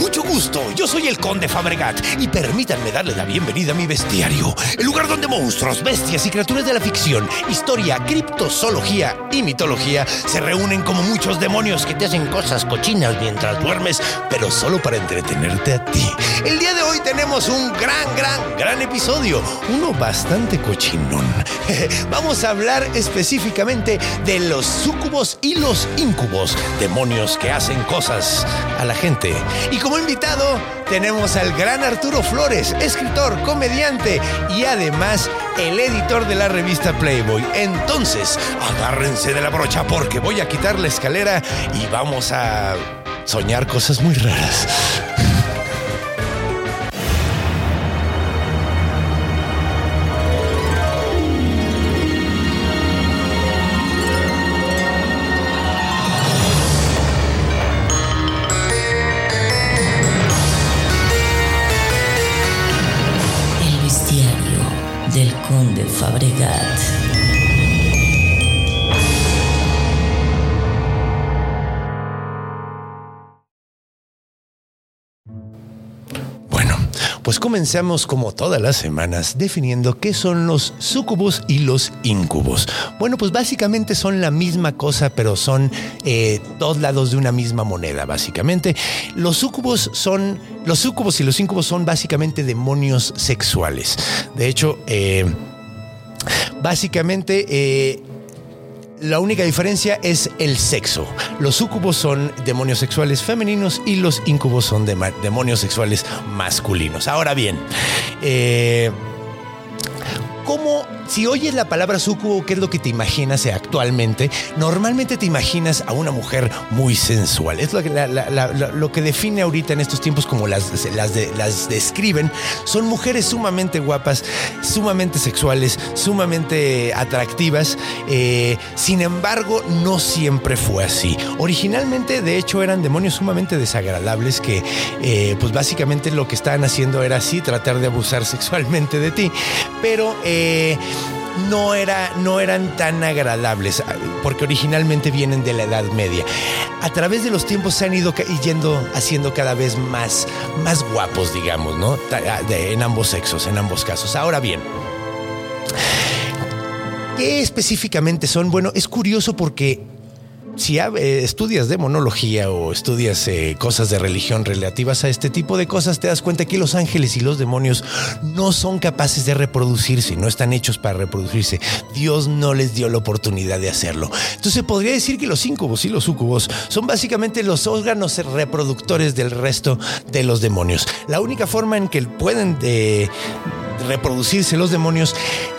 Mucho gusto. Yo soy el Conde Fabregat y permítanme darle la bienvenida a mi bestiario, el lugar donde monstruos, bestias y criaturas de la ficción, historia, criptozoología y mitología se reúnen como muchos demonios que te hacen cosas cochinas mientras duermes, pero solo para entretenerte a ti. El día de hoy tenemos un gran, gran, gran episodio, uno bastante cochinón. Vamos a hablar específicamente de los súcubos y los incubos, demonios que hacen cosas a la gente. Y como invitado tenemos al gran Arturo Flores, escritor, comediante y además el editor de la revista Playboy. Entonces, agárrense de la brocha porque voy a quitar la escalera y vamos a soñar cosas muy raras. Bueno, pues comencemos como todas las semanas definiendo qué son los sucubus y los incubos. Bueno, pues básicamente son la misma cosa, pero son eh, dos lados de una misma moneda, básicamente. Los sucubus son, los sucubos y los incubos son básicamente demonios sexuales. De hecho, eh, básicamente eh, la única diferencia es el sexo. Los súcubos son demonios sexuales femeninos y los incubos son demonios sexuales masculinos. Ahora bien, eh, ¿cómo, si oyes la palabra súcubo, qué es lo que te imaginas actualmente? Normalmente te imaginas a una mujer muy sensual. Es lo que, lo que define ahorita en estos tiempos como las, las, de- las describen. Son mujeres sumamente guapas, sumamente sexuales, sumamente atractivas. Eh, sin embargo, no siempre fue así. Originalmente, de hecho, eran demonios sumamente desagradables que, eh, pues básicamente lo que estaban haciendo era así, tratar de abusar sexualmente de ti. Pero eh, no, era, no eran tan agradables, ah, porque originalmente vienen de la Edad Media. A través de los tiempos se han ido yendo haciendo cada vez más, más guapos, digamos, ¿no? Ah, en ambos sexos, en ambos casos. Ahora bien, ¿Qué específicamente son? Bueno, es curioso porque si eh, estudias demonología o estudias eh, cosas de religión relativas a este tipo de cosas, te das cuenta que los ángeles y los demonios no son capaces de reproducirse, no están hechos para reproducirse. Dios no les dio la oportunidad de hacerlo. Entonces podría decir que los íncubos y los súcubos son básicamente los órganos reproductores del resto de los demonios. La única forma en que pueden eh, reproducirse los demonios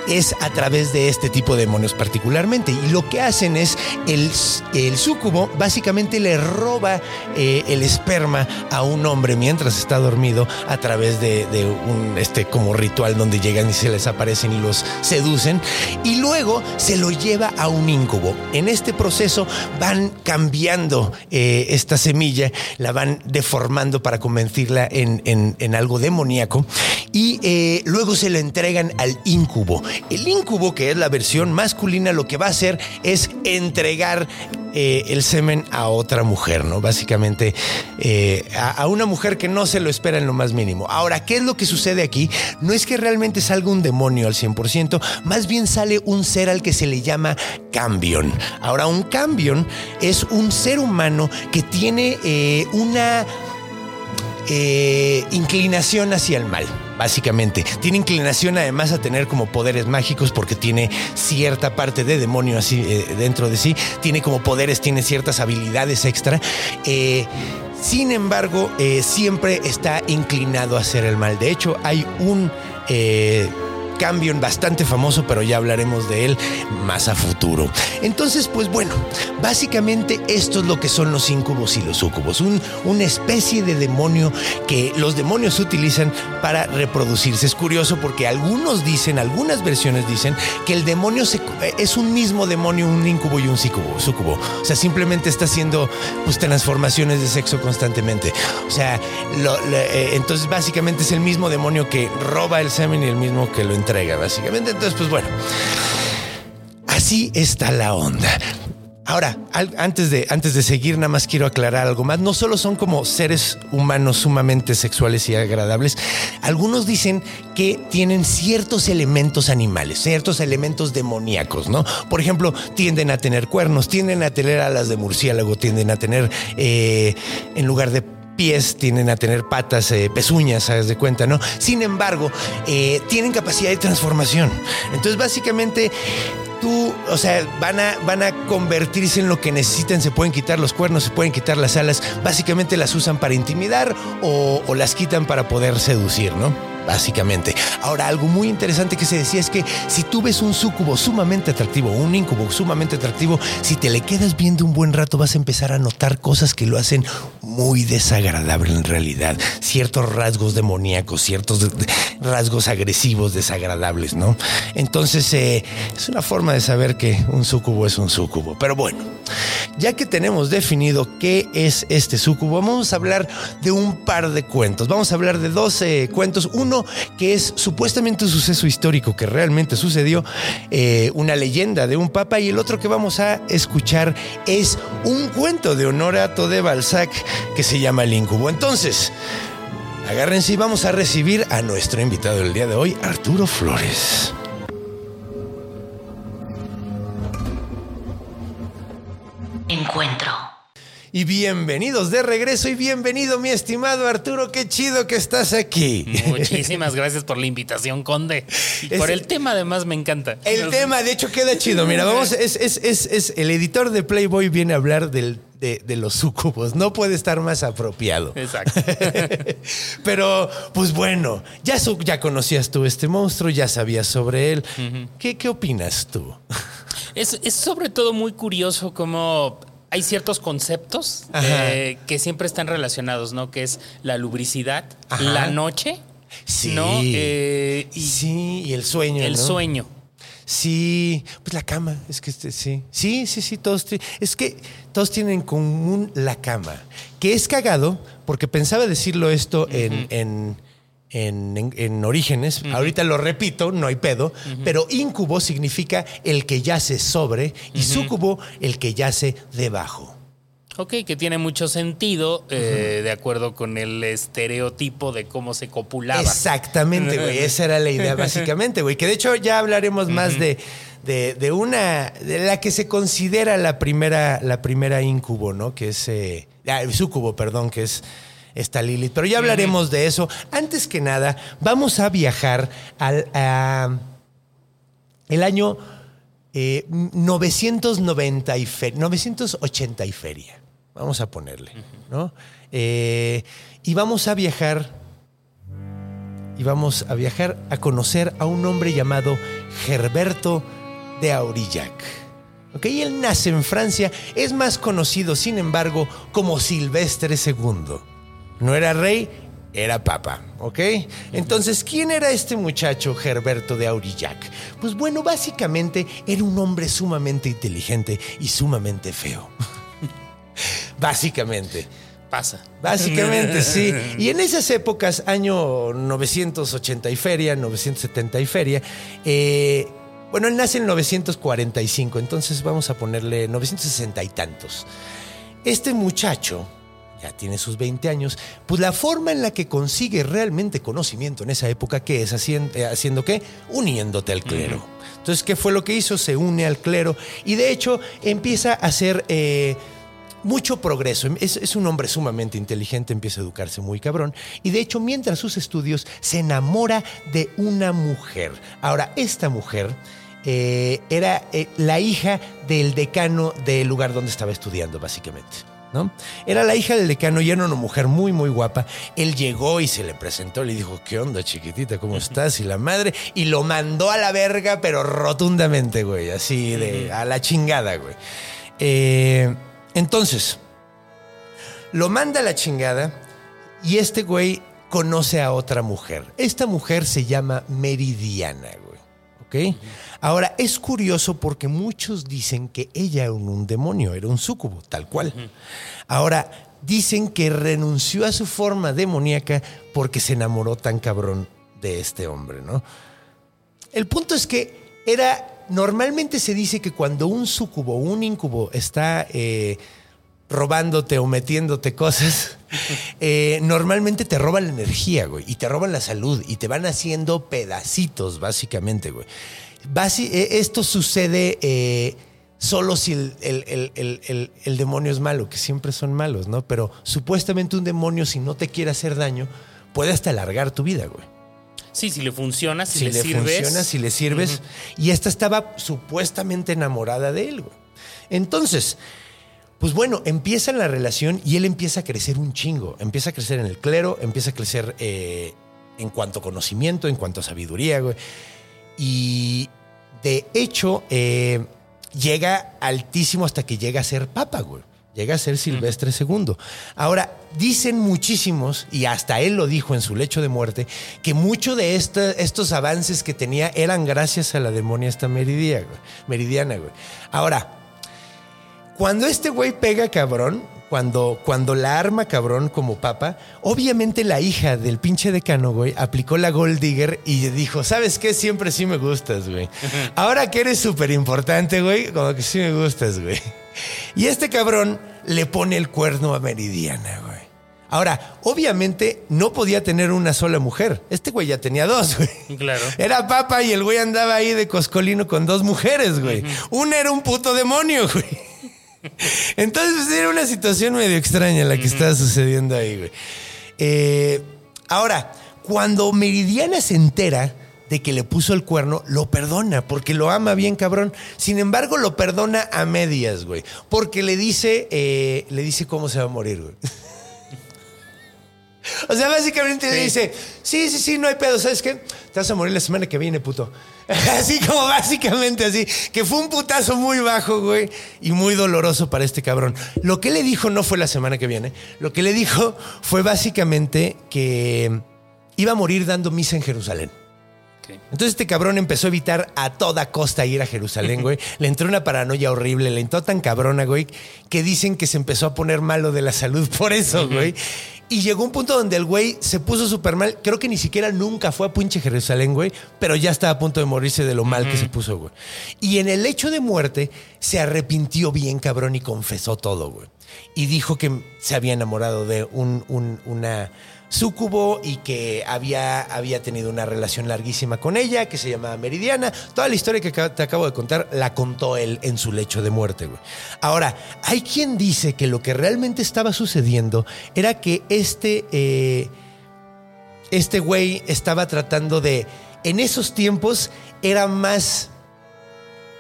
es a través de este tipo de demonios particularmente. Y lo que hacen es el, el súcubo básicamente le roba eh, el esperma a un hombre mientras está dormido a través de, de un este como ritual donde llegan y se les aparecen y los seducen y luego se lo lleva a un incubo. En este proceso van cambiando eh, esta semilla, la van deformando para convertirla en, en- en algo demoníaco y eh, luego se lo entregan al incubo. El incubo, que es la versión masculina, lo que va a hacer es entregar eh, el semen a otra mujer, ¿no? Básicamente eh, a, una mujer que no se lo espera en lo más mínimo. Ahora, ¿qué es lo que sucede aquí? No es que realmente salga un demonio al 100%, más bien sale un ser al que se le llama cambion. Ahora, un cambion es un ser humano que tiene eh, una inclinación hacia el mal. Básicamente, tiene inclinación además a tener como poderes mágicos porque tiene cierta parte de demonio así eh, dentro de sí, tiene como poderes, tiene ciertas habilidades extra. Eh, sin embargo, eh, siempre está inclinado a hacer el mal. De hecho, hay un eh, cambio bastante famoso, pero ya hablaremos de él más a futuro. Entonces, pues bueno, básicamente esto es lo que son los incubos y los sucubos, un, una especie de demonio que los demonios utilizan para reproducirse. Es curioso porque algunos dicen, algunas versiones dicen que el demonio se- es un mismo demonio, un incubo y un sucubo, sucubo. O sea, simplemente está haciendo pues, transformaciones de sexo constantemente. O sea, eh, entonces básicamente es el mismo demonio que roba el semen y el mismo que lo entrega, básicamente. Entonces, pues bueno, así está la onda. Ahora, antes de, antes de seguir, nada más quiero aclarar algo más. No solo son como seres humanos sumamente sexuales y agradables, algunos dicen que tienen ciertos elementos animales, ciertos elementos demoníacos, ¿no? Por ejemplo, tienden a tener cuernos, tienden a tener alas de murciélago, tienden a tener, eh, en lugar de pies, tienden a tener patas, eh, pezuñas, ¿sabes de cuenta, no? Sin embargo, eh, tienen capacidad de transformación. Entonces, básicamente, tú, o sea, van a, van a convertirse en lo que necesitan, se pueden quitar los cuernos, se pueden quitar las alas, básicamente las usan para intimidar o, o las quitan para poder seducir, ¿no? Básicamente. Ahora, algo muy interesante que se decía es que si tú ves un súcubo sumamente atractivo, un incubo sumamente atractivo, si te le quedas viendo un buen rato, vas a empezar a notar cosas que lo hacen muy desagradable en realidad. Ciertos rasgos demoníacos, ciertos rasgos agresivos, desagradables, ¿no? Entonces, eh, es una forma de saber que un súcubo es un súcubo. Pero bueno, ya que tenemos definido qué es este súcubo, vamos a hablar de un par de cuentos. Vamos a hablar de dos eh, cuentos. Uno que es supuestamente un suceso histórico que realmente sucedió, eh, una leyenda de un papa, y el otro que vamos a escuchar es un cuento de Honorato de Balzac que se llama El Incubo. Entonces, agárrense y vamos a recibir a nuestro invitado del día de hoy, Arturo Flores. Encuentro. Y bienvenidos de regreso y bienvenido mi estimado Arturo, qué chido que estás aquí. Muchísimas gracias por la invitación, Conde. Y Es- por el tema, además, me encanta. El tema, de hecho, queda chido. Mira, vamos, es, es, es, es- el editor de Playboy viene a hablar del, de, de los súcubos. No puede estar más apropiado. Exacto. Pero, pues bueno, ya, su- ya conocías tú este monstruo, ya sabías sobre él. ¿Qué, ¿Qué opinas tú? Es, es sobre todo muy curioso cómo hay ciertos conceptos eh, que siempre están relacionados, ¿no? Que es la lubricidad, Ajá. la noche, Sí. ¿no? Eh, y sí, y el sueño. el ¿no? sueño. Sí, pues la cama, es que este, sí. Sí, sí, sí, todos es que todos tienen en común la cama, que es cagado, porque pensaba decirlo esto en, en, en- en- en orígenes, ahorita lo repito, no hay pedo, pero incubo significa el que yace sobre y súcubo el que yace debajo. Ok, que tiene mucho sentido eh, de acuerdo con el estereotipo de cómo se copulaba. Exactamente, güey. Esa era la idea, básicamente, güey. Que de hecho ya hablaremos más de, de, de una, de la que se considera la primera, la primera incubo, ¿no? Que es, eh, ah, sucubo, perdón, que es esta Lilith. Pero ya hablaremos de eso. Antes que nada, vamos a viajar al el año eh, 990 y fe- 980 y feria. Vamos a ponerle, ¿no? Eh, y vamos a viajar y vamos a viajar a conocer a un hombre llamado Gerberto de Aurillac. ¿Ok? Él nace en Francia, es más conocido, sin embargo, como Silvestre II. No era rey, era papa, ¿ok? Entonces, ¿quién era este muchacho Gerberto de Aurillac? Pues bueno, básicamente era un hombre sumamente inteligente y sumamente feo. básicamente. Pasa. Básicamente, sí. Y en esas épocas, año 980 y feria, 970 y feria, eh, bueno, él nace en 945, entonces vamos a ponerle 960 y tantos. Este muchacho ya tiene sus 20 años, pues la forma en la que consigue realmente conocimiento en esa época, ¿qué es? Haciendo, eh, haciendo qué? Uniéndote al clero. Entonces, ¿qué fue lo que hizo? Se une al clero y de hecho empieza a hacer eh, mucho progreso. Es, es un hombre sumamente inteligente, empieza a educarse muy cabrón. Y de hecho, mientras sus estudios, se enamora de una mujer. Ahora, esta mujer eh, era eh, la hija del decano del lugar donde estaba estudiando, básicamente. ¿No? Era la hija del decano y era una mujer muy, muy guapa. Él llegó y se le presentó, le dijo, ¿qué onda, chiquitita? ¿Cómo estás? Y la madre, y lo mandó a la verga, pero rotundamente, güey, así de a la chingada, güey. Eh, entonces, lo manda a la chingada y este güey conoce a otra mujer. Esta mujer se llama Meridiana, güey. ¿Ok? Ahora, es curioso porque muchos dicen que ella era un, demonio, era un súcubo, tal cual. Ahora, dicen que renunció a su forma demoníaca porque se enamoró tan cabrón de este hombre, ¿no? El punto es que era. Normalmente se dice que cuando un súcubo o un incubo está eh, robándote o metiéndote cosas, eh, normalmente te roban la energía, güey, y te roban la salud y te van haciendo pedacitos, básicamente, güey. Basi- eh, esto sucede eh, solo si el, el- el- el- demonio es malo, que siempre son malos, ¿no? Pero supuestamente un demonio, si no te quiere hacer daño, puede hasta alargar tu vida, güey Sí, si le funciona, si, si, le, le, sirves. funciona, si le sirves. Y esta estaba supuestamente enamorada de él, güey. Entonces, pues bueno, empieza la relación y él empieza a crecer un chingo. Empieza a crecer en el clero, empieza a crecer eh, en cuanto a conocimiento, en cuanto a sabiduría, güey. Y de hecho, eh, llega altísimo hasta que llega a ser papa, güey. Llega a ser Silvestre II. Ahora, dicen muchísimos, y hasta él lo dijo en su lecho de muerte, que muchos de esta- estos avances que tenía eran gracias a la demonia esta meridiana, güey. Ahora, cuando este güey pega cabrón, cuando, cuando la arma cabrón como papa, obviamente la hija del pinche decano, güey, aplicó la Gold Digger y dijo, ¿sabes qué? Siempre sí me gustas, güey. Ahora que eres súper importante, güey, como que sí me gustas, güey. Y este cabrón le pone el cuerno a Meridiana, güey. Ahora, obviamente no podía tener una sola mujer. Este güey ya tenía dos, güey. Claro. Era papa y el güey andaba ahí de coscolino con dos mujeres, güey. Una era un puto demonio, güey. Entonces pues, era una situación medio extraña la que estaba sucediendo ahí, güey. Eh, ahora, cuando Meridiana se entera de que le puso el cuerno, lo perdona porque lo ama bien cabrón. Sin embargo, lo perdona a medias, güey. Porque le dice, eh, le dice cómo se va a morir, güey. O sea, básicamente le dice, sí, sí, sí, no hay pedo, ¿sabes qué? Te vas a morir la semana que viene, puto. Así como básicamente así, que fue un putazo muy bajo, güey, y muy doloroso para este cabrón. Lo que le dijo no fue la semana que viene, lo que le dijo fue básicamente que iba a morir dando misa en Jerusalén. Entonces este cabrón empezó a evitar a toda costa ir a Jerusalén, güey. Le entró una paranoia horrible, le entró tan cabrona, güey, que dicen que se empezó a poner malo de la salud por eso, güey. Y llegó un punto donde el güey se puso súper mal. Creo que ni siquiera nunca fue a pinche Jerusalén, güey, pero ya estaba a punto de morirse de lo mal que se puso, güey. Y en el hecho de muerte se arrepintió bien, cabrón, y confesó todo, güey. Y dijo que se había enamorado de un, un- una súcubo y que había, había tenido una relación larguísima con ella, que se llamaba Meridiana. Toda la historia que te acabo de contar la contó él en su lecho de muerte, güey. Ahora, hay quien dice que lo que realmente estaba sucediendo era que este, eh, este güey estaba tratando de, en esos tiempos, era más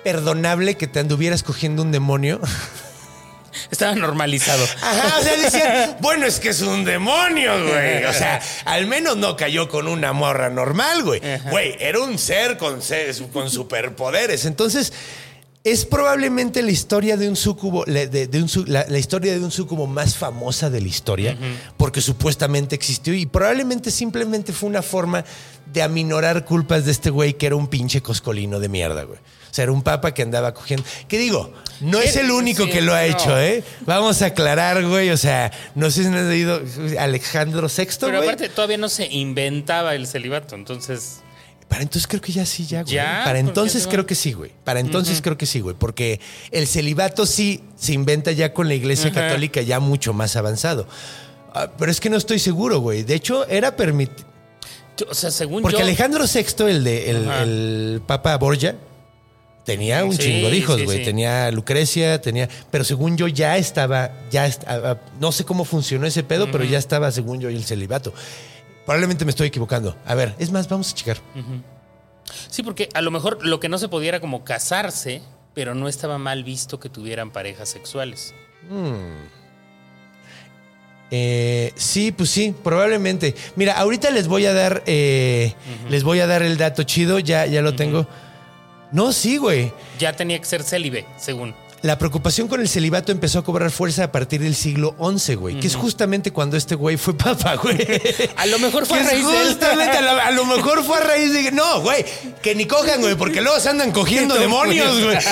perdonable que te anduvieras cogiendo un demonio. Estaba normalizado. Ajá, o sea, decían, bueno, es que es un demonio, güey. O sea, al menos no cayó con una morra normal, güey. Güey, era un ser con, con superpoderes. Entonces, es probablemente la historia de un súcubo, la- de, de un la, la historia de un súcubo más famosa de la historia, porque supuestamente existió y probablemente simplemente fue una forma de aminorar culpas de este güey que era un pinche coscolino de mierda, güey. O sea, era un papa que andaba cogiendo. ¿Qué digo? No es el único Sí, que lo ha no. hecho, ¿eh? Vamos a aclarar, güey. O sea, no sé si has leído Alejandro VI, Pero güey. aparte todavía no se inventaba el celibato, entonces Para entonces creo que ya sí, ya, güey. ¿Ya? Para ¿Por qué entonces creo que sí, güey. Para entonces creo que sí, güey. Porque el celibato sí se inventa ya con la iglesia católica ya mucho más avanzado. Ah, pero es que no estoy seguro, güey. De hecho, era permitido. o sea, según Porque yo Alejandro VI, el de el, Papa Borgia, tenía un Sí, chingo de hijos, güey. sí. Tenía Lucrecia, tenía. Pero según yo ya estaba, ya est- ah, no sé cómo funcionó ese pedo, pero ya estaba, según yo, el celibato. Probablemente me estoy equivocando. A ver, es más, vamos a checar. Sí, porque a lo mejor lo que no se podía era como casarse, pero no estaba mal visto que tuvieran parejas sexuales. Eh, sí, pues sí, probablemente. Mira, ahorita les voy a dar, eh, les voy a dar el dato chido, ya, ya lo tengo. No, sí, güey. Ya tenía que ser célibe, según. La preocupación con el celibato empezó a cobrar fuerza a partir del siglo XI, güey, que es justamente cuando este güey fue papa, güey. A lo mejor fue Que a raíz de él. a lo, a lo mejor fue a raíz de... No, güey, que ni cojan, güey, porque luego se andan cogiendo demonios, güey.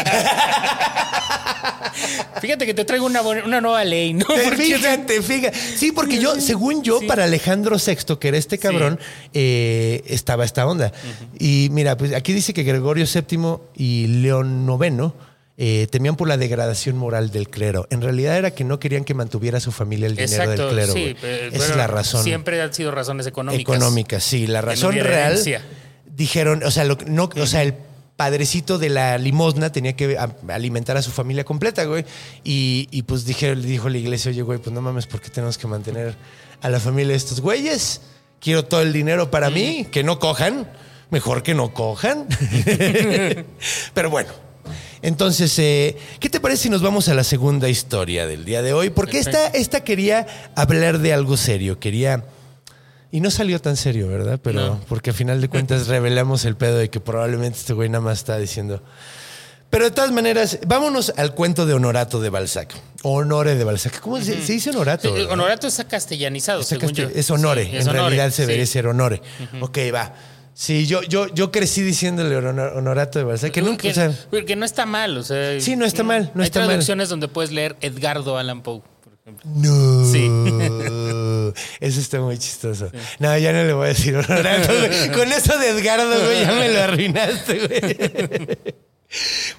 Fíjate que te traigo una, una nueva ley, ¿no? Porque- Fíjate, fíjate. Sí, porque yo, según yo, Sí. para Alejandro VI, que era este cabrón, eh, estaba esta onda. Y mira, pues aquí dice que Gregorio VII y León IX eh, temían por la degradación moral del clero. En realidad era que no querían que mantuviera a su familia el dinero Exacto, del clero. sí. eh, Esa es la razón. Siempre han sido razones económicas. Económica, sí. La razón real. herencia. Dijeron, o sea, lo, no, o sea, el padrecito de la limosna tenía que alimentar a su familia completa, güey. Y, y pues dije, dijo la iglesia, oye, güey, pues no mames, ¿por qué tenemos que mantener a la familia de estos güeyes? Quiero todo el dinero para mí, que no cojan. Mejor que no cojan. Pero bueno. Entonces, eh, ¿qué te parece si nos vamos a la segunda historia del día de hoy? Porque esta, esta quería hablar de algo serio, quería... Y no salió tan serio, ¿verdad? Pero No. porque a final de cuentas revelamos el pedo de que probablemente este güey nada más está diciendo... Pero de todas maneras, vámonos al cuento de Honorato de Balzac. Honore de Balzac. ¿Cómo se, se dice Honorato? Sí? Honorato está castellanizado, Está según casti- yo. Es honore. Sí, es en honore, realidad se sí. debería ser honore. Ok, va. Sí, yo, yo, yo crecí diciéndole honor- Honorato de Balzac. Que nunca, Que, o sea, que no está mal, o sea. Sí, no está mal, no hay está mal. traducciones donde puedes leer Edgardo Allan Poe, por ejemplo. No. Sí. Eso está muy chistoso. No, ya no le voy a decir Honorato. Con eso de Edgardo, güey, ya me lo arruinaste, güey.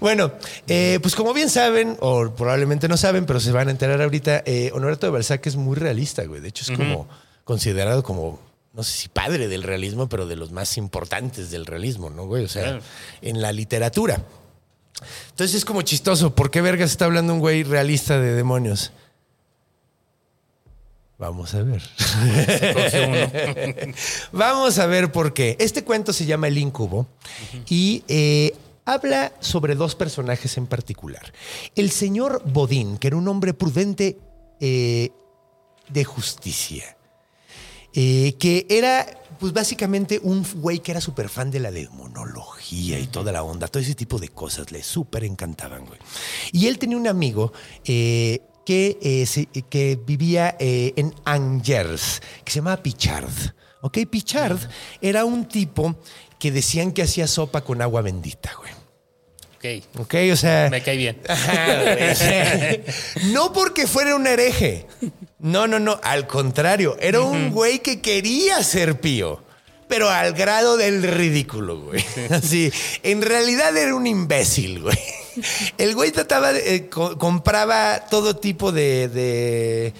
Bueno, eh, pues como bien saben, o probablemente no saben, pero se van a enterar ahorita, eh, Honorato de Balzac es muy realista, güey. De hecho, es como considerado como, no sé si padre del realismo, pero de los más importantes del realismo, ¿no, güey? O sea, Claro. en la literatura. Entonces es como chistoso. ¿Por qué vergas está hablando un güey realista de demonios? Vamos a ver. Vamos a ver por qué. Este cuento se llama El Incubo y eh, habla sobre dos personajes en particular. El señor Bodín, que era un hombre prudente eh, de justicia, eh, que era pues básicamente un güey que era súper fan de la demonología y toda la onda, todo ese tipo de cosas, le súper encantaban, güey. Y él tenía un amigo eh, que, eh, se- que vivía eh, en Angers, que se llamaba Pichard. ¿Ok? Pichard era un tipo que decían que hacía sopa con agua bendita, güey. Ok, ¿Ok? O sea... me cae bien. No porque fuera un hereje. No, no, no. Al contrario, era un güey que quería ser pío. Pero al grado del ridículo, güey. Así. En realidad era un imbécil, güey. El güey trataba de. eh, co- compraba todo tipo de, de-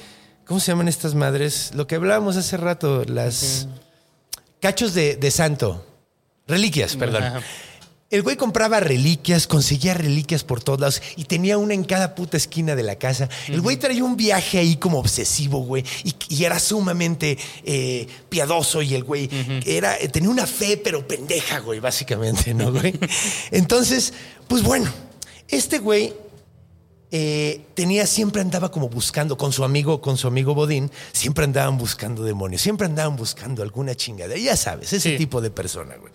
¿Cómo se llaman estas madres? Lo que hablábamos hace rato, las. Cachos de, de santo. Reliquias, perdón. El güey compraba reliquias, conseguía reliquias por todos lados y tenía una en cada puta esquina de la casa. El güey traía un viaje ahí como obsesivo, güey, y, y era sumamente eh, piadoso y el güey era, eh, tenía una fe, pero pendeja, güey, básicamente, ¿no, güey? Entonces, pues bueno, este güey eh, tenía, siempre andaba como buscando con su amigo, con su amigo Bodín, siempre andaban buscando demonios, siempre andaban buscando alguna chingada. Ya sabes, ese Sí. tipo de persona, güey.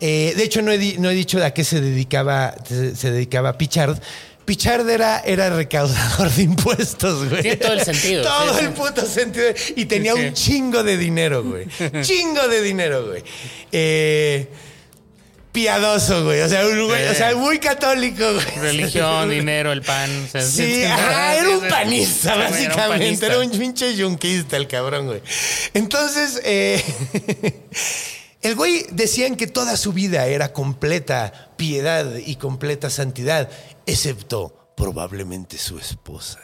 Eh, de hecho, no he, no he dicho a qué se dedicaba, se, se dedicaba Pichard. Pichard era, era recaudador de impuestos, güey. Tiene todo el sentido, Todo sí, el sí. puto sentido. Y tenía Sí. un chingo de dinero, güey. chingo de dinero, güey. Eh, piadoso, güey. O sea, un güey- o sea, muy católico, güey. Religión, dinero, el pan. o sea, Sí, ajá, era un panista, Sí, básicamente. Era un, pinche yunquista el cabrón, güey. Entonces, eh, el güey decían que toda su vida era completa piedad y completa santidad, excepto probablemente su esposa.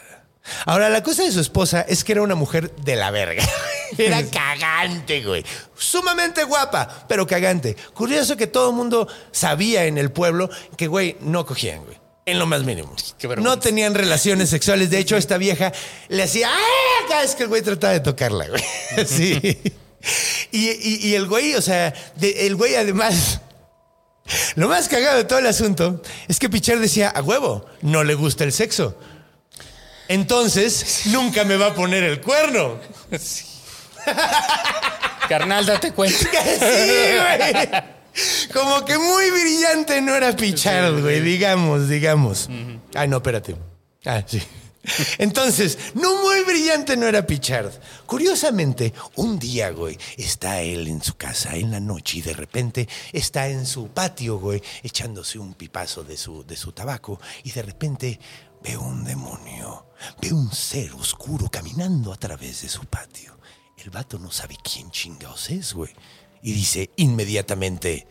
Ahora, la cosa de su esposa es que era una mujer de la verga. Era cagante, güey. Sumamente guapa, pero cagante. Curioso que todo el mundo sabía en el pueblo que, güey, no cogían, güey. En lo más mínimo. No tenían relaciones sexuales. De hecho, esta vieja le hacía ¡ah! cada vez que el güey trataba de tocarla, güey. Sí. Y, y- y el güey, o sea, de- el güey además. Lo más cagado de todo el asunto es que Pichar decía, a huevo, no le gusta el sexo. Entonces, nunca me va a poner el cuerno. Carnal, date cuenta. Sí, güey. Como que muy brillante no era Pichard, güey, digamos, digamos. Ay, no, espérate. Ah, sí. Entonces, no muy brillante no era Pichard. Curiosamente, un día, güey, está él en su casa en la noche y de repente está en su patio, güey, echándose un pipazo de su, de su tabaco y de repente ve un demonio, ve un ser oscuro caminando a través de su patio. El vato no sabe quién chingados es, güey. Y dice inmediatamente,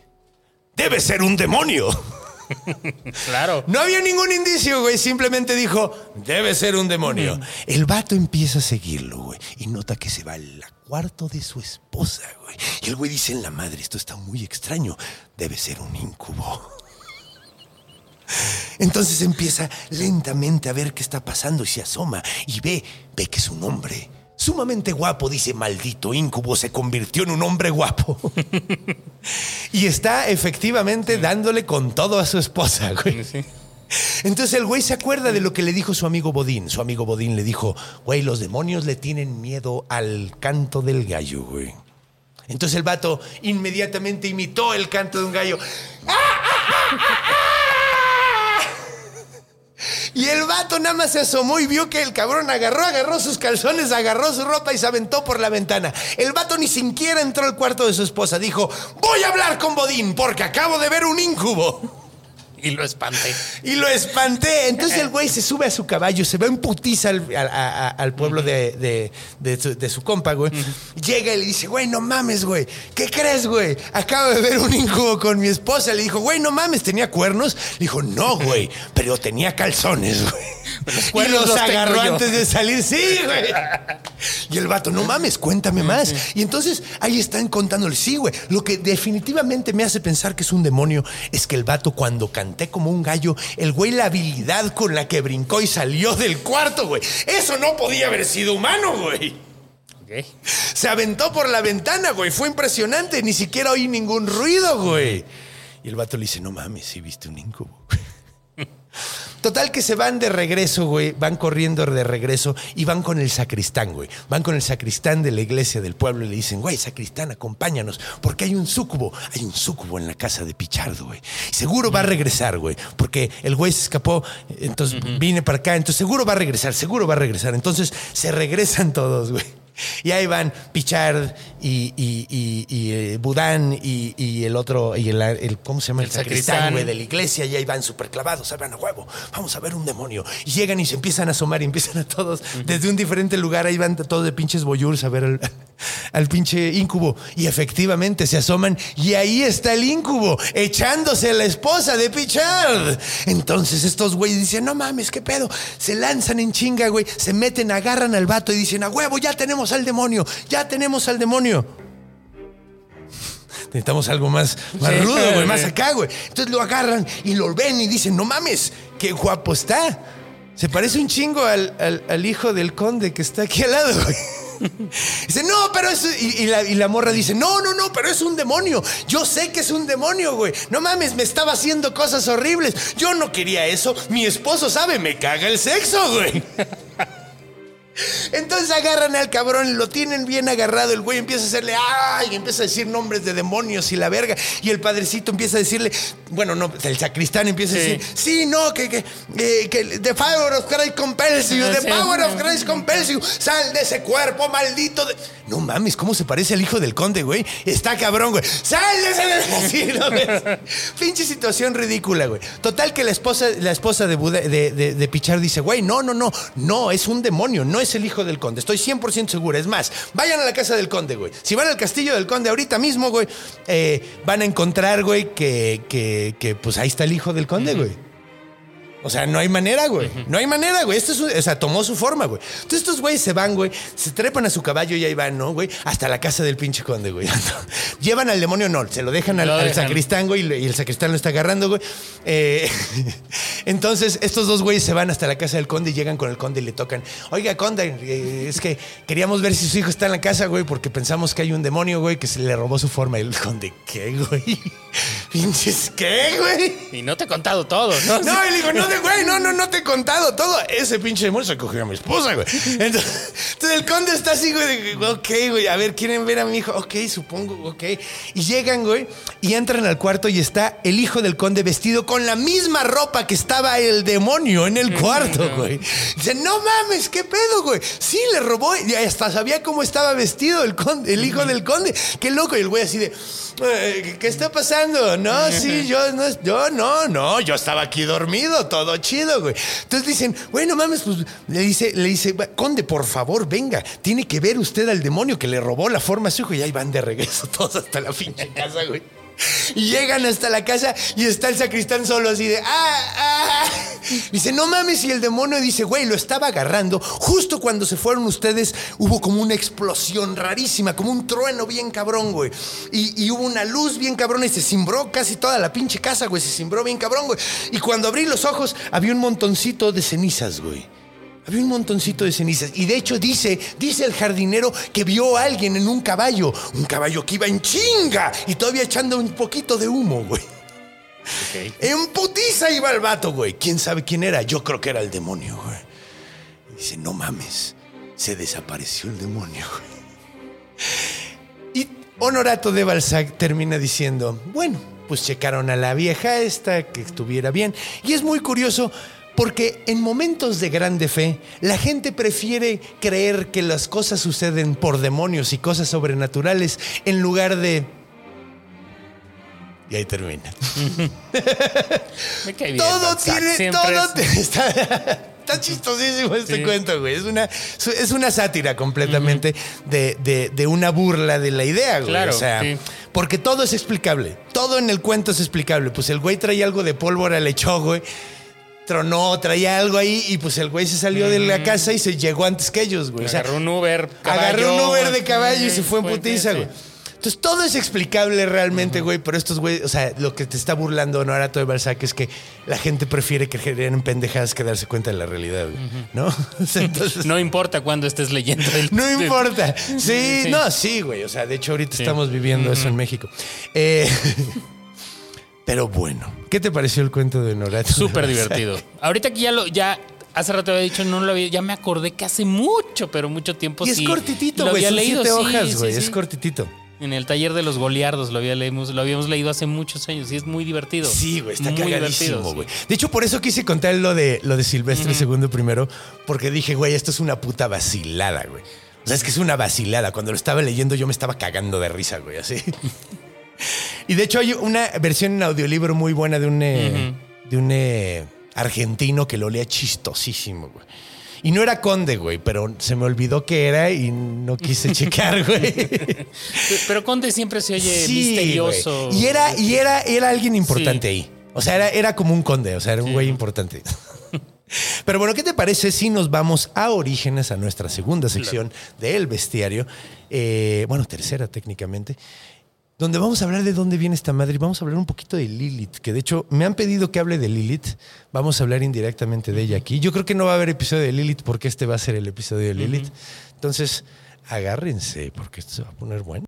debe ser un demonio. Claro. No había ningún indicio, güey. Simplemente dijo, debe ser un demonio. El vato empieza a seguirlo, güey. Y nota que se va al cuarto de su esposa, güey. Y el güey dice en la madre, esto está muy extraño. Debe ser un incubo. Entonces empieza lentamente a ver qué está pasando y se asoma y ve, ve que es un hombre sumamente guapo. Dice, maldito incubo, se convirtió en un hombre guapo. y está efectivamente dándole con todo a su esposa, güey. Sí. Entonces el güey se acuerda de lo que le dijo su amigo Bodín. Su amigo Bodín le dijo, güey, los demonios le tienen miedo al canto del gallo, güey. Entonces el vato inmediatamente imitó el canto de un gallo. Y el vato nada más se asomó y vio que el cabrón agarró, agarró sus calzones, agarró su ropa y se aventó por la ventana. El vato ni siquiera entró al cuarto de su esposa. Dijo, voy a hablar con Bodín porque acabo de ver un incubo. Y lo espanté. Y lo espanté. Entonces el güey se sube a su caballo, se va en putiza al, a- a- al pueblo de, de- de su, de su compa, güey. Llega y le dice, güey, no mames, güey. ¿Qué crees, güey? Acabo de ver un incubo con mi esposa. Le dijo, güey, no mames, ¿tenía cuernos? Le dijo, no, güey, pero tenía calzones, güey. Y los agarró antes de salir. Sí, güey. Y el vato, no mames, cuéntame más. Y entonces ahí están contándole, sí, güey. Lo que definitivamente me hace pensar que es un demonio es que el vato cuando canté como un gallo, el güey la habilidad con la que brincó y salió del cuarto, güey. Eso no podía haber sido humano, güey. Se aventó por la ventana, güey. Fue impresionante. Ni siquiera oí ningún ruido, güey. Y el vato le dice, no mames, sí viste un incubo. Total que se van de regreso, güey. Van corriendo de regreso y van con el sacristán, güey. Van con el sacristán de la iglesia del pueblo y le dicen, güey, sacristán, acompáñanos, porque hay un súcubo. Hay un súcubo en la casa de Pichardo, güey. Seguro va a regresar, güey, porque el güey se escapó, entonces vine para acá, entonces seguro va a regresar, seguro va a regresar. Entonces se regresan todos, güey. Y ahí van Pichard y, y, y, y, eh, Budán y, el otro, y el, el- ¿cómo se llama? El, El sacristán, sacristán. güey, de la iglesia. Y ahí van súper clavados, ahí van a huevo. Vamos a ver un demonio. Y llegan y se empiezan a asomar y empiezan a todos, desde un diferente lugar, ahí van todos de pinches boyurs a ver al, al pinche incubo. Y efectivamente se asoman y ahí está el incubo, echándose a la esposa de Pichard. Entonces estos güeyes dicen, no mames, qué pedo. Se lanzan en chinga, güey. Se meten, agarran al vato y dicen, a huevo, ya tenemos al demonio, ya tenemos al demonio. Necesitamos algo más, más Sí. rudo, güey, más acá, güey. Entonces lo agarran y lo ven y dicen, no mames, qué guapo está. Se parece un chingo al, al- al hijo del conde que está aquí al lado, güey. Dice, no, pero es. Y, y la, y la morra dice, no, no, no, pero es un demonio. Yo sé que es un demonio, güey. No mames, me estaba haciendo cosas horribles. Yo no quería eso. Mi esposo sabe, me caga el sexo, güey. Entonces agarran al cabrón, lo tienen bien agarrado, el güey empieza a hacerle, ¡ay! Y empieza a decir nombres de demonios y la verga. Y el padrecito empieza a decirle, bueno, no, el sacristán empieza a decir, sí, no, que, que, eh, que the power of Christ compels you, the power of Christ compels you, sal de ese cuerpo maldito. de-". No mames, ¿cómo se parece al hijo del conde, güey? Está cabrón, güey. Sal de ese... Sí, ¿no ves? Pinche situación ridícula, güey. Total que la esposa, la esposa de, Buda- de, de, de Pichar dice, güey, no, no, no, no, es un demonio, no es el hijo del conde. Estoy 100% segura. Es más, vayan a la casa del conde, güey. Si van al castillo del conde ahorita mismo, güey, eh, van a encontrar, güey, que, que, que, pues ahí está el hijo del conde, güey. O sea, no hay manera, güey. No hay manera, güey. Esto es, o sea, tomó su forma, güey. Entonces estos güeyes se van, güey, se trepan a su caballo y ahí van, ¿no, güey? Hasta la casa del pinche conde, güey. Llevan al demonio, no, se lo dejan al, Lo al dejan. sacristán, güey, y el sacristán lo está agarrando, güey. Eh, entonces estos dos güeyes se van hasta la casa del conde y llegan con el conde y le tocan. Oiga, conde, eh, es que queríamos ver si su hijo está en la casa, güey, porque pensamos que hay un demonio, güey, que se le robó su forma. Y el conde, ¿qué, güey? Pinches, ¿qué, güey? Y no te he contado todo, ¿no? No, y le digo, no de güey, no, no, no te he contado todo. Ese pinche demonio se cogió a mi esposa, güey. Entonces, entonces el conde está así, güey, de ok, güey, a ver, ¿quieren ver a mi hijo? Ok, supongo, ok. Y llegan, güey, y entran al cuarto y está el hijo del conde vestido con la misma ropa que estaba el demonio en el cuarto, güey. Dice, no mames, ¿qué pedo, güey? Sí, le robó y hasta sabía cómo estaba vestido el, conde, el hijo del conde. Qué loco. Y el güey así de, "Eh, ¿qué está pasando? No, sí, yo no, yo no, no, yo estaba aquí dormido, todo chido, güey. Entonces dicen, güey, no mames, pues le dice, le dice, conde, por favor, venga, tiene que ver usted al demonio que le robó la forma a su hijo. Y ahí van de regreso todos hasta la pinche casa, güey. Llegan hasta la casa y está el sacristán solo así de, ah, ah. Dice, no mames, y el demonio dice, güey, lo estaba agarrando. Justo cuando se fueron ustedes, hubo como una explosión rarísima, como un trueno bien cabrón, güey. Y, y hubo una luz bien cabrón y se cimbró casi toda la pinche casa, güey. Se cimbró bien cabrón, güey. Y cuando abrí los ojos, había un montoncito de cenizas, güey. Había un montoncito de cenizas. Y de hecho dice, dice el jardinero que vio a alguien en un caballo. Un caballo que iba en chinga y todavía echando un poquito de humo, güey. En putiza iba el vato, güey. ¿Quién sabe quién era? Yo creo que era el demonio, güey. Dice, no mames, se desapareció el demonio, güey. Y Honorato de Balzac termina diciendo, bueno, pues checaron a la vieja esta, que estuviera bien. Y es muy curioso porque en momentos de grande fe, la gente prefiere creer que las cosas suceden por demonios y cosas sobrenaturales en lugar de... Y ahí termina. Me cae bien. Todo tiene, todo es- está, está chistosísimo este Sí. cuento, güey. Es una, es una sátira completamente de, de- de una burla de la idea, güey. Claro, o sea, sí. porque todo es explicable. Todo en el cuento es explicable. Pues el güey traía algo de pólvora, le echó, güey. Tronó, traía algo ahí y pues el güey se salió de la casa y se llegó antes que ellos, güey. O sea, agarró un Uber, caballo, agarró un Uber de caballo y se fue en putiza, güey. Entonces todo es explicable realmente, güey, pero estos güey, o sea, lo que te está burlando Honorato de Balzac es que la gente prefiere que creer en pendejadas que darse cuenta de la realidad, güey, ¿no? O sea, entonces, no, No importa cuando estés leyendo el... importa. Sí, Sí. no, sí, güey, o sea, de hecho ahorita estamos viviendo eso en México. Eh, pero bueno, ¿qué te pareció el cuento de Honorato? Súper divertido. Ahorita que ya lo... Ya, hace rato había dicho, no lo había... Ya me acordé que hace mucho, pero mucho tiempo Y es sí cortitito, lo güey, son leído, siete sí, hojas, güey, sí. es cortitito. En el taller de los goliardos lo, había leímos, lo habíamos leído hace muchos años y es muy divertido. Sí, güey, está Muy cagadísimo, divertido, güey. sí. De hecho, por eso quise contar lo de, lo de Silvestre segundo primero, porque dije, güey, esto es una puta vacilada, güey. O sea, es que es una vacilada. Cuando lo estaba leyendo yo me estaba cagando de risa, güey, así. y de hecho hay una versión en audiolibro muy buena de un, eh, de un eh, argentino que lo lea chistosísimo, güey. Y no era conde, güey, pero se me olvidó que era y no quise checar, güey. Pe- Pero Conde siempre se oye Sí, misterioso. güey. Y era, y era, era alguien importante Sí. ahí. O sea, era, era como un conde, o sea, era un Sí. güey importante. Pero bueno, ¿qué te parece si nos vamos a Orígenes, a nuestra segunda sección del bestiario? Eh, bueno, tercera técnicamente. Donde vamos a hablar de dónde viene esta madre y vamos a hablar un poquito de Lilith, que de hecho me han pedido que hable de Lilith. Vamos a hablar indirectamente de ella aquí. Yo creo que no va a haber episodio de Lilith porque este va a ser el episodio de Lilith. Entonces, agárrense porque esto se va a poner bueno.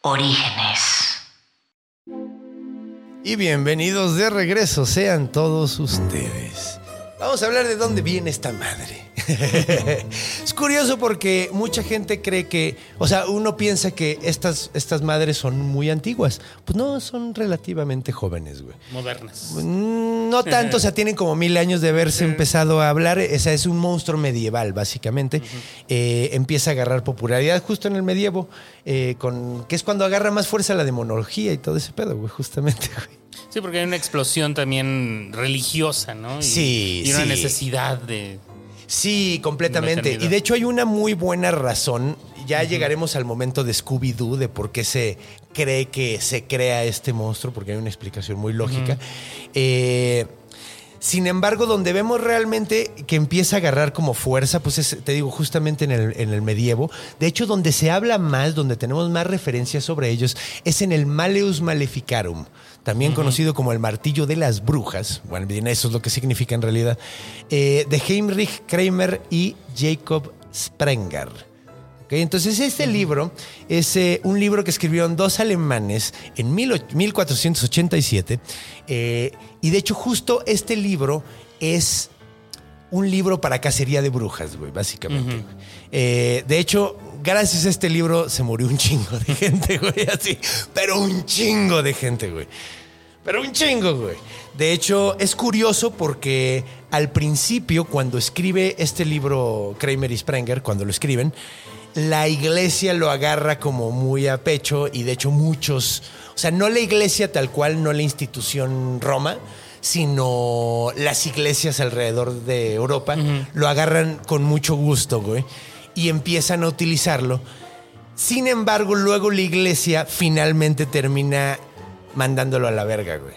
Orígenes. Y bienvenidos de regreso sean todos ustedes. Vamos a hablar de dónde viene esta madre. es curioso porque mucha gente cree que, o sea, uno piensa que estas, estas madres son muy antiguas. Pues no, son relativamente jóvenes, güey. Modernas. Mm, No tanto, o sea, tienen como mil años de haberse empezado a hablar. O sea, es un monstruo medieval, básicamente. Eh, empieza a agarrar popularidad justo en el medievo, eh, con, que es cuando agarra más fuerza la demonología y todo ese pedo, güey, justamente, güey. Sí, porque hay una explosión también religiosa, ¿no? Y, Sí, Y una sí. necesidad de. Sí, completamente. Y de hecho hay una muy buena razón. Ya llegaremos al momento de Scooby-Doo, de por qué se cree que se crea este monstruo, porque hay una explicación muy lógica. Eh, sin embargo, donde vemos realmente que empieza a agarrar como fuerza, pues es, te digo, justamente en el, en el medievo. De hecho, donde se habla más, donde tenemos más referencias sobre ellos, es en el Maleus Maleficarum, también conocido como el martillo de las brujas. Bueno, bien, eso es lo que significa en realidad. eh, de Heinrich Kramer y Jacob Sprenger. Entonces, este libro es eh, un libro que escribieron dos alemanes en mil och- 1487. eh, y de hecho, justo este libro es un libro para cacería de brujas, güey, básicamente. Eh, de hecho, gracias a este libro se murió un chingo de gente, güey, así. Pero un chingo de gente, güey. Pero un chingo, güey. De hecho, es curioso porque al principio, cuando escribe este libro Kramer y Sprenger, cuando lo escriben, la iglesia lo agarra como muy a pecho y de hecho muchos, o sea, no la iglesia tal cual, no la institución Roma, sino las iglesias alrededor de Europa, lo agarran con mucho gusto, güey, y empiezan a utilizarlo. Sin embargo, luego la iglesia finalmente termina mandándolo a la verga, güey.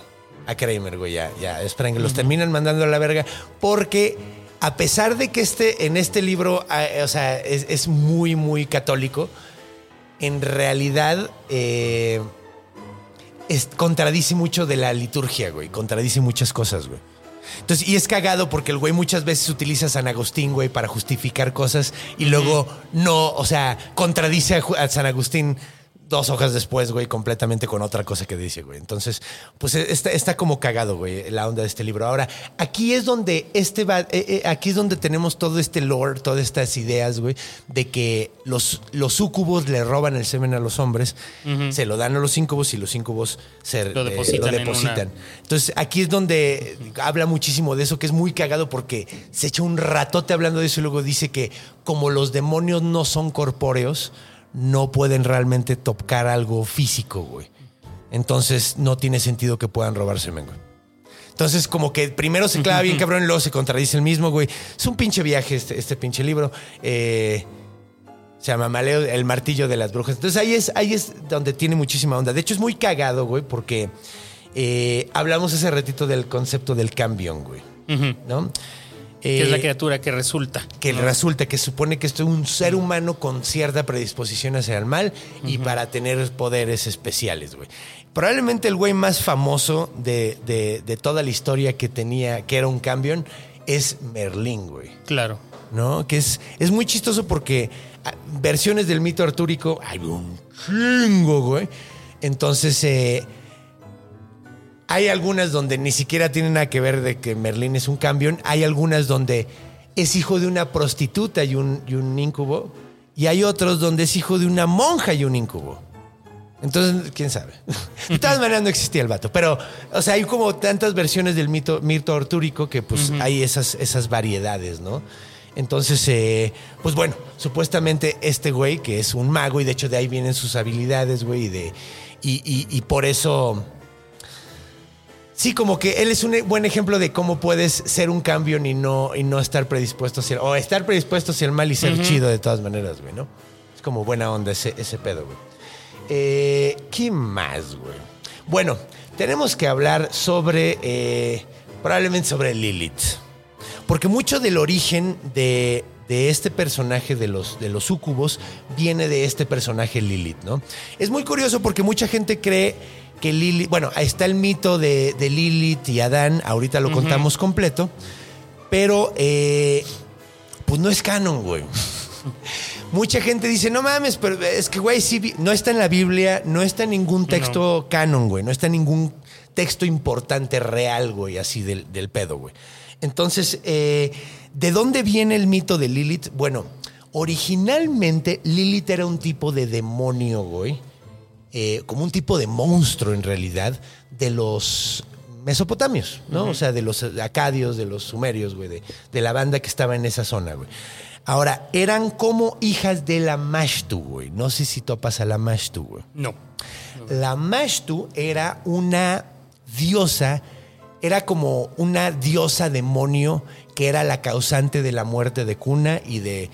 A Kramer, güey, ya, ya, esperen que los terminan mandando a la verga porque a pesar de que este, en este libro, ah, o sea, es, es muy, muy católico, en realidad eh, es- contradice mucho de la liturgia, güey. Contradice muchas cosas, güey. Entonces, y es cagado porque el güey muchas veces utiliza a San Agustín, güey, para justificar cosas y luego no, o sea, contradice a San Agustín dos hojas después, güey, completamente con otra cosa que dice, güey. Entonces, pues eh, está, está como cagado, güey, la onda de este libro. Ahora, aquí es donde este va, eh, eh, aquí es donde tenemos todo este lore, todas estas ideas, güey, de que los, los súcubos le roban el semen a los hombres, se lo dan a los íncubos y los íncubos se Lo eh, depositan en depositan. una- Entonces, aquí es donde habla muchísimo de eso, que es muy cagado porque se echa un ratote hablando de eso y luego dice que como los demonios no son corpóreos, no pueden realmente tocar algo físico, güey. Entonces, no tiene sentido que puedan robar semen, güey. Entonces, como que primero se clava bien cabrón y luego se contradice el mismo, güey. Es un pinche viaje este, este pinche libro. Eh, se llama Maleo, el martillo de las brujas. Entonces ahí es, ahí es donde tiene muchísima onda. De hecho, es muy cagado, güey, porque eh, hablamos hace ratito del concepto del cambion, güey. ¿No? Que es la Eh, criatura que resulta. que resulta que supone que esto es un ser humano con cierta predisposición hacia el mal y para tener poderes especiales, güey. Probablemente el güey más famoso de, de- de toda la historia que tenía, que era un cambion, es Merlín, güey. Claro. ¿no? Que es, es muy chistoso porque ah, versiones del mito artúrico hay un chingo, güey. Entonces, eh, hay algunas donde ni siquiera tienen nada que ver de que Merlín es un cambión. Hay algunas donde es hijo de una prostituta y un, y un incubo. Y hay otros donde es hijo de una monja y un incubo. Entonces, quién sabe. De todas maneras no existía el vato. Pero, o sea, hay como tantas versiones del mito, mito artúrico que pues hay esas, esas variedades, ¿no? Entonces, eh, pues bueno, supuestamente este güey, que es un mago, y de hecho de ahí vienen sus habilidades, güey, y, de, y, y- y por eso. Sí, como que él es un buen ejemplo de cómo puedes ser un cambio y no, y no estar predispuesto hacia el, o estar predispuesto hacia el mal y ser chido de todas maneras, güey, ¿no? Es como buena onda ese, ese pedo, güey. Eh, ¿Qué más, güey? Bueno, tenemos que hablar sobre, eh, probablemente sobre Lilith. Porque mucho del origen de, de este personaje de los, de los súcubos viene de este personaje Lilith, ¿no? Es muy curioso porque mucha gente cree que Lilith, bueno, ahí está el mito de, de Lilith y Adán, ahorita lo contamos completo, pero eh, pues no es canon, güey. Mucha gente dice, no mames, pero es que, güey, sí, no está en la Biblia, no está en ningún texto canon, güey, no está en ningún texto importante real, güey, así del, del pedo, güey. Entonces, eh, ¿de dónde viene el mito de Lilith? Bueno, originalmente Lilith era un tipo de demonio, güey, eh, como un tipo de monstruo en realidad, de los mesopotamios, ¿no? O sea, de los acadios, de los sumerios, güey, de, de la banda que estaba en esa zona, güey. Ahora, eran como hijas de la Mashtu, güey. No sé si topas a la Mashtu, güey. No. La Mashtu era una diosa, era como una diosa demonio que era la causante de la muerte de Cuna y de...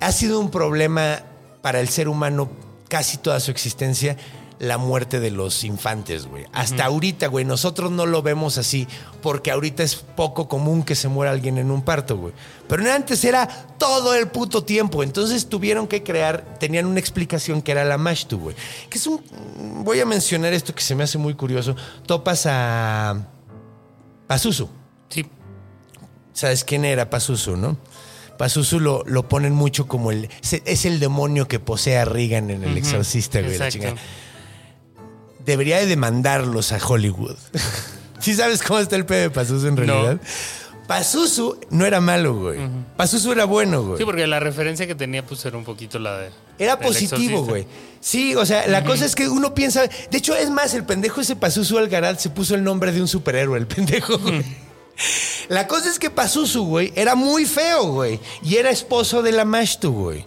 Ha sido un problema para el ser humano casi toda su existencia la muerte de los infantes, güey. Hasta ahorita, güey, nosotros no lo vemos así porque ahorita es poco común que se muera alguien en un parto, güey. Pero antes era todo el puto tiempo. Entonces tuvieron que crear, tenían una explicación que era la Mashtu, güey. Que es un... Voy a mencionar esto que se me hace muy curioso. Topas a... Pazuzu. Sí. ¿Sabes quién era Pazuzu, no? Pazuzu lo, lo ponen mucho como el. Es el demonio que posee a Regan en El Exorcista, güey, la chingada. Debería de demandarlos a Hollywood. ¿Sí sabes cómo está el pedo de Pazuzu en No. realidad? Pazuzu no era malo, güey. Pazuzu era bueno, güey. Sí, porque la referencia que tenía pues era un poquito la de... Era positivo, güey. Sí, o sea, la cosa es que uno piensa. De hecho, es más, el pendejo ese Pazuzu Algaraz se puso el nombre de un superhéroe, el pendejo, güey. La cosa es que Pazuzu, güey, era muy feo, güey. Y era esposo de la Mashtu, güey.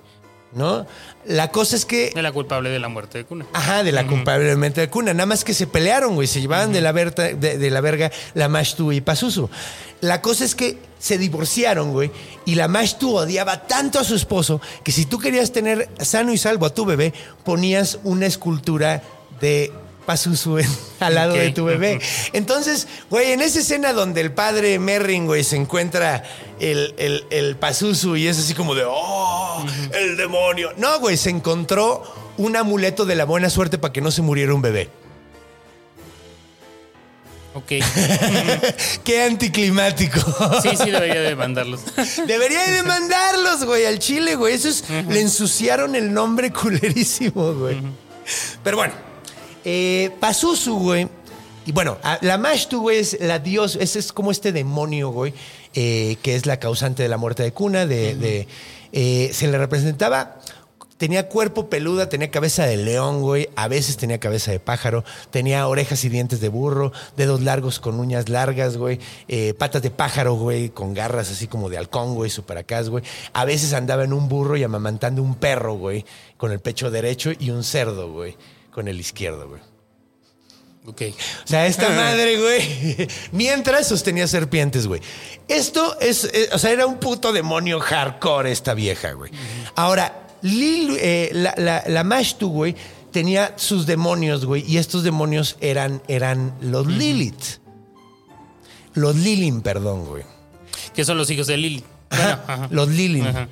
¿No? La cosa es que. Era culpable de la muerte de Cuna. Ajá, de la culpablemente de cuna. Nada más que se pelearon, güey. Se llevaban de, la verta- de, de la verga la Mashtu y Pazuzu. La cosa es que se divorciaron, güey. Y la Mashtu odiaba tanto a su esposo que si tú querías tener sano y salvo a tu bebé, ponías una escultura de Pazuzu en- al lado de tu bebé. Entonces, güey, en esa escena donde el padre Merrin, güey, se encuentra el, el, el Pazuzu y es así como de, oh, el demonio. No, güey, se encontró un amuleto de la buena suerte para que no se muriera un bebé. Ok. Qué anticlimático. Sí, sí, debería de mandarlos. Debería de demandarlos, güey, al Chile, güey. Eso es, le ensuciaron el nombre culerísimo, güey. Pero bueno, eh, Pazuzu, güey. Y bueno, la Mashtu, güey, es la dios, ese es como este demonio, güey, eh, que es la causante de la muerte de Cuna. De, de, eh, se le representaba. Tenía cuerpo peluda, tenía cabeza de león, güey. A veces tenía cabeza de pájaro. Tenía orejas y dientes de burro, dedos largos con uñas largas, güey. eh, patas de pájaro, güey, con garras así como de halcón, güey, super acá, güey. A veces andaba en un burro y amamantando un perro, güey, con el pecho derecho y un cerdo, güey, con el izquierdo, güey. Ok. O sea, esta madre, güey, mientras sostenía serpientes, güey. Esto es, eh, o sea, era un puto demonio hardcore esta vieja, güey. Ahora, Lil, eh, la, la, la Mashtu, güey, tenía sus demonios, güey, y estos demonios eran, eran los Lilith. Los Lilin, perdón, güey. Que son los hijos de Lili. Bueno, ajá. Los Lilin. Ajá.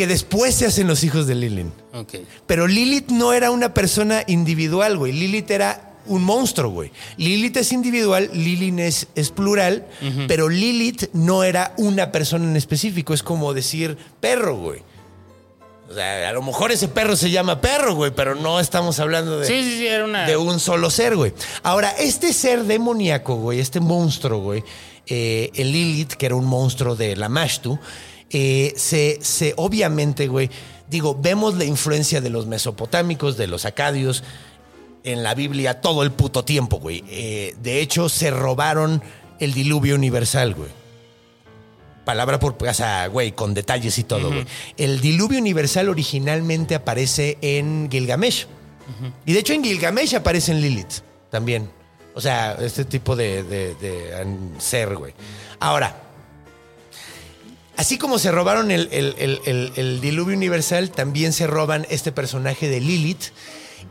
Que después se hacen los hijos de Lilin. Ok. Pero Lilith no era una persona individual, güey. Lilith era un monstruo, güey. Lilith es individual, Lilin es, es plural, pero Lilith no era una persona en específico. Es como decir perro, güey. O sea, a lo mejor ese perro se llama perro, güey, pero no estamos hablando de, Sí, sí, sí, era una... de un solo ser, güey. Ahora, este ser demoníaco, güey, este monstruo, güey, eh, el Lilith, que era un monstruo de la Mashtu, eh, se, se, obviamente, güey, digo, vemos la influencia de los mesopotámicos, de los acadios, en la Biblia todo el puto tiempo, güey. Eh, de hecho, se robaron el diluvio universal, güey. Palabra por, o sea, güey, con detalles y todo, güey. El diluvio universal originalmente aparece en Gilgamesh. Y de hecho en Gilgamesh aparece en Lilith también. O sea, este tipo de, de- de, ser, güey. Ahora, así como se robaron el, el- el- el- el diluvio universal, también se roban este personaje de Lilith.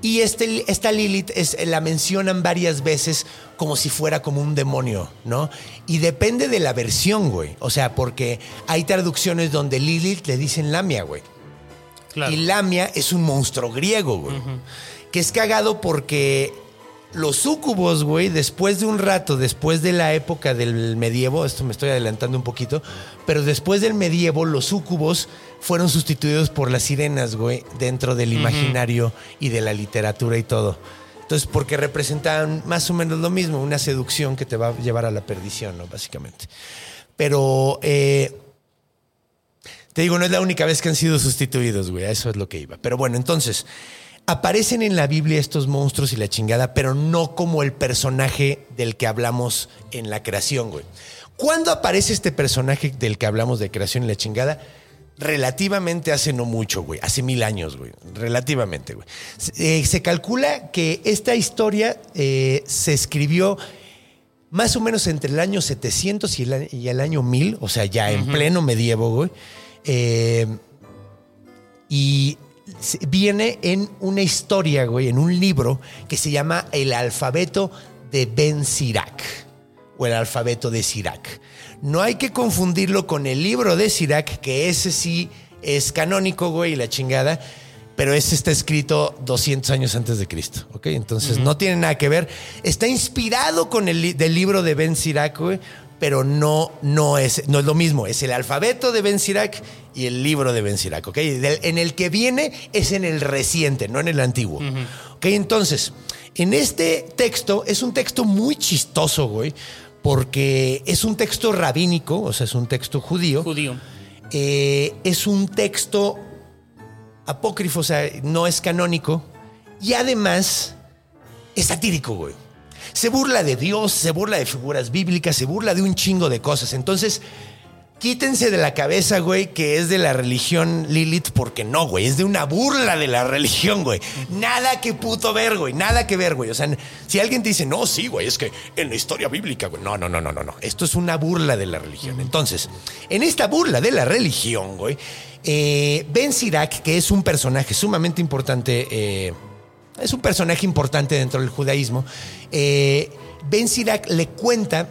Y este, esta Lilith es, la mencionan varias veces como si fuera como un demonio, ¿no? Y depende de la versión, güey. O sea, porque hay traducciones donde Lilith le dicen Lamia, güey. Claro. Y Lamia es un monstruo griego, güey. Que es cagado porque los súcubos, güey, después de un rato, después de la época del medievo, esto me estoy adelantando un poquito, pero después del medievo, los súcubos fueron sustituidos por las sirenas, güey, dentro del imaginario y de la literatura y todo. Entonces, porque representaban más o menos lo mismo, una seducción que te va a llevar a la perdición, ¿no? Básicamente. Pero eh, te digo, no es la única vez que han sido sustituidos, güey. A eso es lo que iba. Pero bueno, entonces, aparecen en la Biblia estos monstruos y la chingada, pero no como el personaje del que hablamos en la creación, güey. ¿Cuándo aparece este personaje del que hablamos de creación y la chingada? Relativamente hace no mucho, güey. Hace mil años, güey. Relativamente, güey. Se, eh, se calcula que esta historia eh, se escribió más o menos entre el año 700 y el, y el año 1000, o sea, ya en pleno medievo, güey. Eh, y viene en una historia, güey, en un libro que se llama El alfabeto de Ben Sirac o el alfabeto de Sirac. No hay que confundirlo con el libro de Sirac, que ese sí es canónico, güey, y la chingada. Pero ese está escrito 200 años antes de Cristo, ¿ok? Entonces no tiene nada que ver. Está inspirado con el del libro de Ben Sirac, güey, pero no, no, es, no es lo mismo. Es el alfabeto de Ben Sirac y el libro de Ben Sirac, ¿ok? En el que viene es en el reciente, no en el antiguo. ¿Ok? Entonces, en este texto es un texto muy chistoso, güey, porque es un texto rabínico, o sea, es un texto judío. Judío. Eh, es un texto apócrifo, o sea, no es canónico. Y además es satírico, güey. Se burla de Dios, se burla de figuras bíblicas, se burla de un chingo de cosas. Entonces, quítense de la cabeza, güey, que es de la religión Lilith, porque no, güey. Es de una burla de la religión, güey. Nada que puto ver, güey. Nada que ver, güey. O sea, si alguien te dice, no, sí, güey, es que en la historia bíblica, güey. No, no, no, no, no, no. Esto es una burla de la religión. Entonces, en esta burla de la religión, güey, eh, Ben Sirac, que es un personaje sumamente importante, eh, es un personaje importante dentro del judaísmo, eh, Ben Sirac le cuenta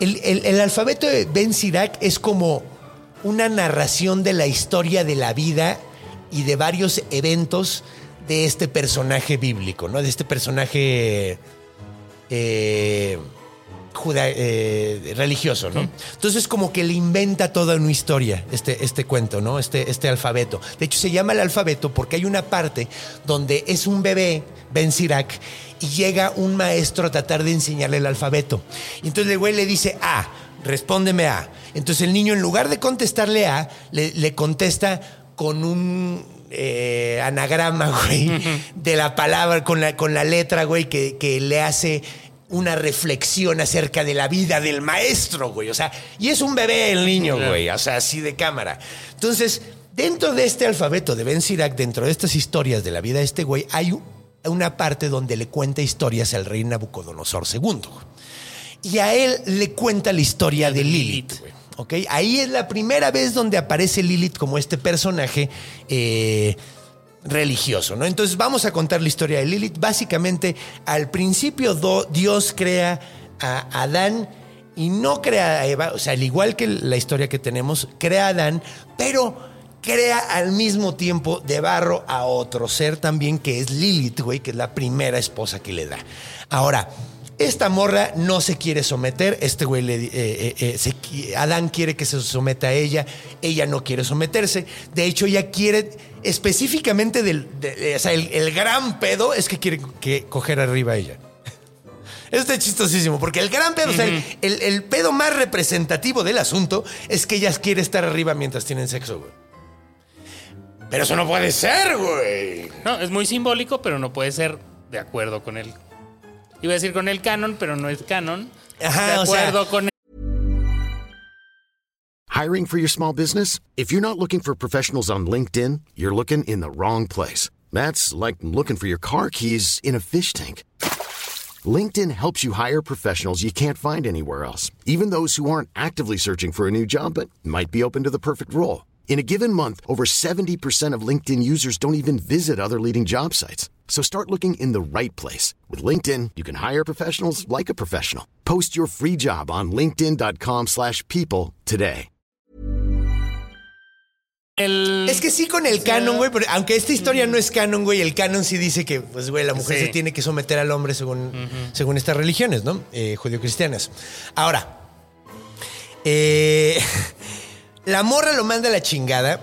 el, el- alfabeto de Ben Sirac es como una narración de la historia de la vida y de varios eventos de este personaje bíblico, ¿no? De este personaje eh, juda- eh, religioso, ¿no? Entonces como que le inventa toda una historia este, este cuento, ¿no? Este, este alfabeto. De hecho se llama el alfabeto porque hay una parte donde es un bebé, Ben Sirac, y llega un maestro a tratar de enseñarle el alfabeto. Y entonces el güey le dice A, respóndeme A. Entonces el niño en lugar de contestarle A, le, le contesta con un eh, anagrama, güey, de la palabra, con la, con la letra, güey, que, que le hace una reflexión acerca de la vida del maestro, güey. O sea, y es un bebé el niño, güey. O sea, así de cámara. Entonces, dentro de este alfabeto de Ben Sirac, dentro de estas historias de la vida de este güey, hay una parte donde le cuenta historias al rey Nabucodonosor II. Y a él le cuenta la historia de Lilith. ¿ok? Ahí es la primera vez donde aparece Lilith como este personaje eh, religioso. ¿no? Entonces vamos a contar la historia de Lilith. Básicamente, al principio do- Dios crea a Adán y no crea a Eva. O sea, al igual que la historia que tenemos, crea a Adán, pero crea al mismo tiempo de barro a otro ser también que es Lilith, güey, que es la primera esposa que le da. Ahora, esta morra no se quiere someter, este güey le, eh, eh, eh, se Adán quiere que se someta a ella, ella no quiere someterse, de hecho ella quiere específicamente del, de- o sea, el, el gran pedo es que quiere que coger arriba a ella. Esto es chistosísimo, porque el gran pedo, o sea, el, el- el pedo más representativo del asunto es que ella quiere estar arriba mientras tienen sexo, güey. Pero eso no puede ser, güey. No, es muy simbólico, pero no puede ser de acuerdo con él. Iba a decir con el canon, pero no es canon. Ajá, de o sea- con Hiring for your small business? If you're not looking for professionals on LinkedIn, you're looking in the wrong place. That's like looking for your car keys in a fish tank. LinkedIn helps you hire professionals you can't find anywhere else, even those who aren't actively searching for a new job but might be open to the perfect role. In a given month, over 70% of LinkedIn users don't even visit other leading job sites. So start looking in the right place. With LinkedIn, you can hire professionals like a professional. Post your free job on linkedin.com/people slash people today. el. Es que sí con el canon, güey, pero aunque esta historia no es canon, güey, el canon sí dice que, pues, güey, la mujer Sí. se tiene que someter al hombre según, según estas religiones, ¿no? Eh, judio-cristianas. Ahora, eh, la morra lo manda a la chingada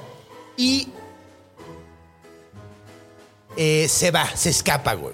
y eh, se va, se escapa, güey.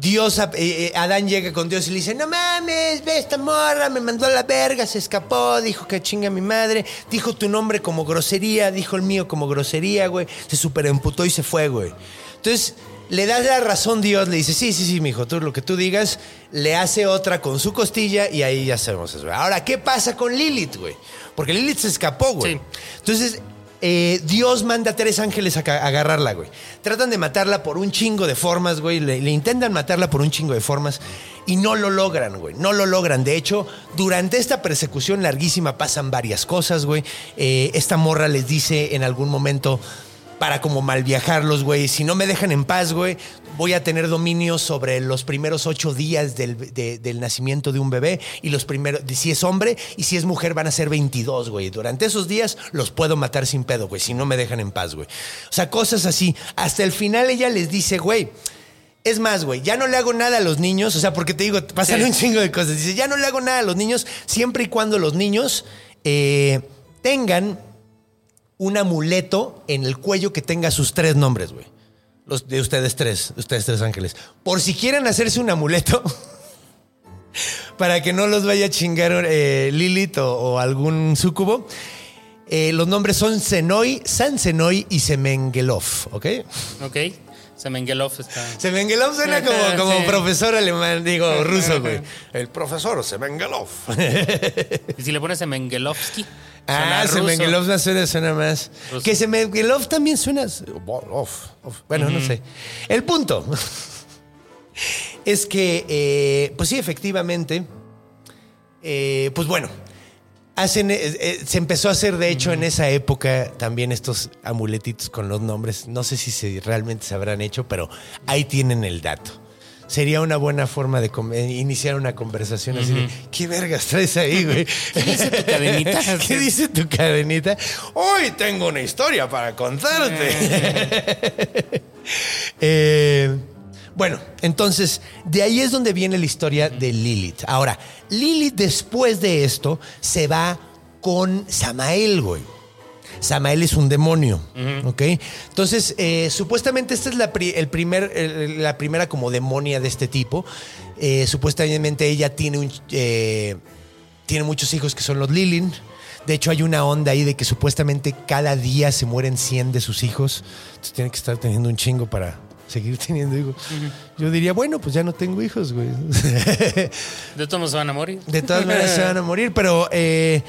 Dios, eh, eh, Adán llega con Dios y le dice, no mames, ve esta morra, me mandó a la verga, se escapó, dijo que chinga mi madre, dijo tu nombre como grosería, dijo el mío como grosería, güey, se superemputó y se fue, güey. Entonces, le da la razón Dios, le dice, sí, sí, sí, mijo, tú lo que tú digas, le hace otra con su costilla y ahí ya sabemos eso. Ahora, ¿qué pasa con Lilith, güey? Porque Lilith se escapó, güey. Sí. Entonces, eh, Dios manda a tres ángeles a, agarrarla, güey. Tratan de matarla por un chingo de formas, güey. Le, le intentan matarla por un chingo de formas y no lo logran, güey. No lo logran. De hecho, durante esta persecución larguísima pasan varias cosas, güey. Eh, esta morra les dice en algún momento para como mal viajarlos, güey. Si no me dejan en paz, güey, voy a tener dominio sobre los primeros ocho días del, de- del nacimiento de un bebé y los primeros, si es hombre y si es mujer van a ser 22, güey. Durante esos días los puedo matar sin pedo, güey, si no me dejan en paz, güey. O sea, cosas así. Hasta el final ella les dice, güey, Es más, güey, ya no le hago nada a los niños, o sea, porque te digo, pasan Sí. un chingo de cosas. Dice, ya no le hago nada a los niños siempre y cuando los niños eh, tengan un amuleto en el cuello que tenga sus tres nombres, güey. Los de ustedes tres, de ustedes tres ángeles. Por si quieren hacerse un amuleto para que no los vaya a chingar eh, Lilith o, o algún súcubo. eh, los nombres son Senoi, San Senoi y Semengelov, ¿ok? Ok. Semengelov está. Semengelov suena como, como Sí. profesor alemán, digo, ruso, güey. El profesor Semengelov. Y si le pones Semengelovsky. Ah. Semengelov no suena, suena más. Ruso. Que Semengelov también suena. off, off. Bueno, no sé. El punto es que, eh, pues sí, efectivamente, eh, pues bueno, hacen, eh, eh, se empezó a hacer, de hecho, en esa época también estos amuletitos con los nombres. No sé si se, realmente se habrán hecho, pero ahí tienen el dato. Sería una buena forma de eh, iniciar una conversación así de, ¿qué vergas traes ahí, güey? ¿Qué dice tu cadenita? ¿Qué dice tu cadenita? Hoy tengo una historia para contarte. Eh, bueno, entonces, de ahí es donde viene la historia de Lilith. Ahora, Lilith después de esto se va con Samael, güey. Samael es un demonio, ¿ok? Entonces, eh, supuestamente esta es la, pri- el primer, el- la primera como demonia de este tipo. Eh, supuestamente ella tiene un... eh, tiene muchos hijos que son los Lilin. De hecho, hay una onda ahí de que supuestamente cada día se mueren 100 de sus hijos. Entonces tiene que estar teniendo un chingo para seguir teniendo hijos. Yo diría, bueno, pues ya no tengo hijos, güey. De todos modos se van a morir. De todas maneras se van a morir, pero eh,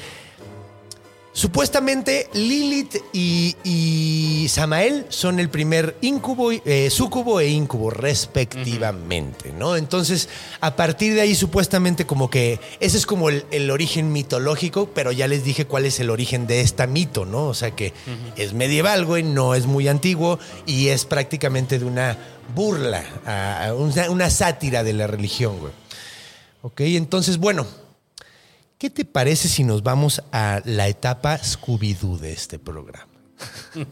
supuestamente Lilith y, y Samael son el primer incubo, eh, súcubo e incubo respectivamente, ¿no? Entonces, a partir de ahí supuestamente como que ese es como el, el origen mitológico, pero ya les dije cuál es el origen de esta mito, ¿no? O sea que es medieval, güey, no es muy antiguo y es prácticamente de una burla, a- a una, una sátira de la religión, güey. Ok, entonces, bueno, ¿qué te parece si nos vamos a la etapa Scooby-Doo de este programa?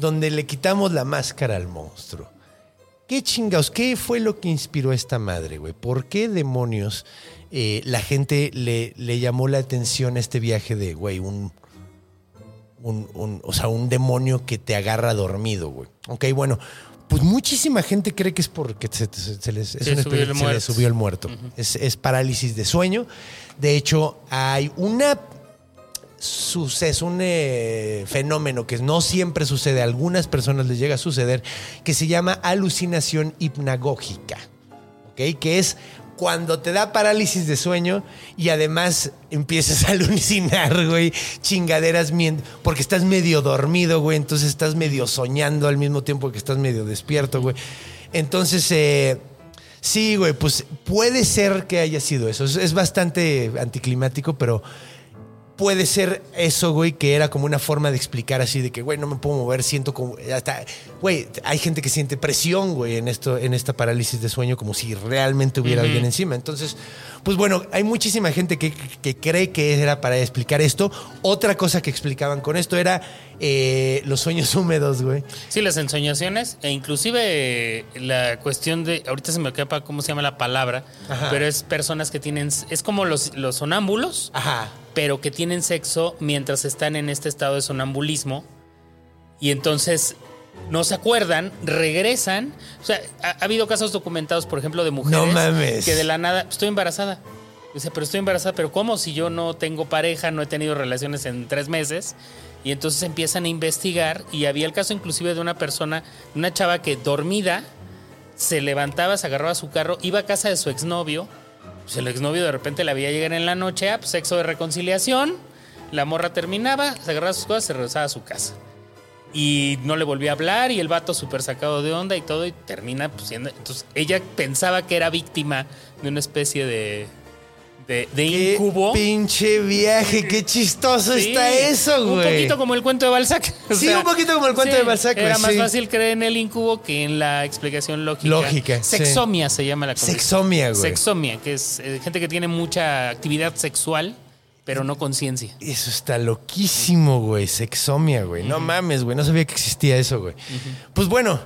Donde le quitamos la máscara al monstruo. ¿Qué chingados? ¿Qué fue lo que inspiró a esta madre, güey? ¿Por qué demonios eh, la gente le, le llamó la atención a este viaje de, güey, un, un, un- o sea, un demonio que te agarra dormido, güey? Ok, bueno, pues muchísima gente cree que es porque se, se- se les, es Se una subió el se les subió el muerto. es, es parálisis de sueño. De hecho, hay una suceso, un eh, fenómeno que no siempre sucede, a algunas personas les llega a suceder, que se llama alucinación hipnagógica, ¿ok? Que es cuando te da parálisis de sueño y además empiezas a alucinar, güey, chingaderas, porque estás medio dormido, güey, entonces estás medio soñando al mismo tiempo que estás medio despierto, güey. Entonces, eh, sí, güey, pues puede ser que haya sido eso. Es, es bastante anticlimático, pero puede ser eso, güey, que era como una forma de explicar así de que, güey, no me puedo mover, siento como hasta, güey, hay gente que siente presión, güey, en esto, en esta parálisis de sueño, como si realmente hubiera alguien encima. Entonces, pues bueno, hay muchísima gente que, que cree que era para explicar esto. Otra cosa que explicaban con esto era eh, los sueños húmedos, güey. Sí, las ensoñaciones e inclusive eh, la cuestión de, ahorita se me escapa cómo se llama la palabra, Ajá. pero es personas que tienen, es como los, los sonámbulos, Ajá. pero que tienen sexo mientras están en este estado de sonambulismo y entonces no se acuerdan, regresan. O sea, ha, ha habido casos documentados, por ejemplo, de mujeres No mames. que de la nada, estoy embarazada. Dice, pero estoy embarazada, pero ¿cómo si yo no tengo pareja, no he tenido relaciones en tres meses? Y entonces empiezan a investigar y había el caso inclusive de una persona, una chava que dormida, se levantaba, se agarraba a su carro, iba a casa de su exnovio, pues el exnovio de repente la veía llegar en la noche, ah, pues sexo de reconciliación, la morra terminaba, se agarraba sus cosas, se regresaba a su casa. Y no le volvía a hablar y el vato súper sacado de onda y todo y termina pues siendo... Entonces ella pensaba que era víctima de una especie de, de, de Qué incubo. pinche viaje, qué chistoso Sí, está eso, güey. Un poquito como el cuento de Balzac. O Sí, un poquito como el cuento de Balzac, Era más sí. fácil creer en el incubo que en la explicación lógica. Lógica. Sexomia se llama la condición. Sexomia, güey. Sexomia, que es eh, gente que tiene mucha actividad sexual, pero no conciencia. Eso está loquísimo, güey. Sexomia, güey. No mames, güey. No sabía que existía eso, güey. Pues bueno,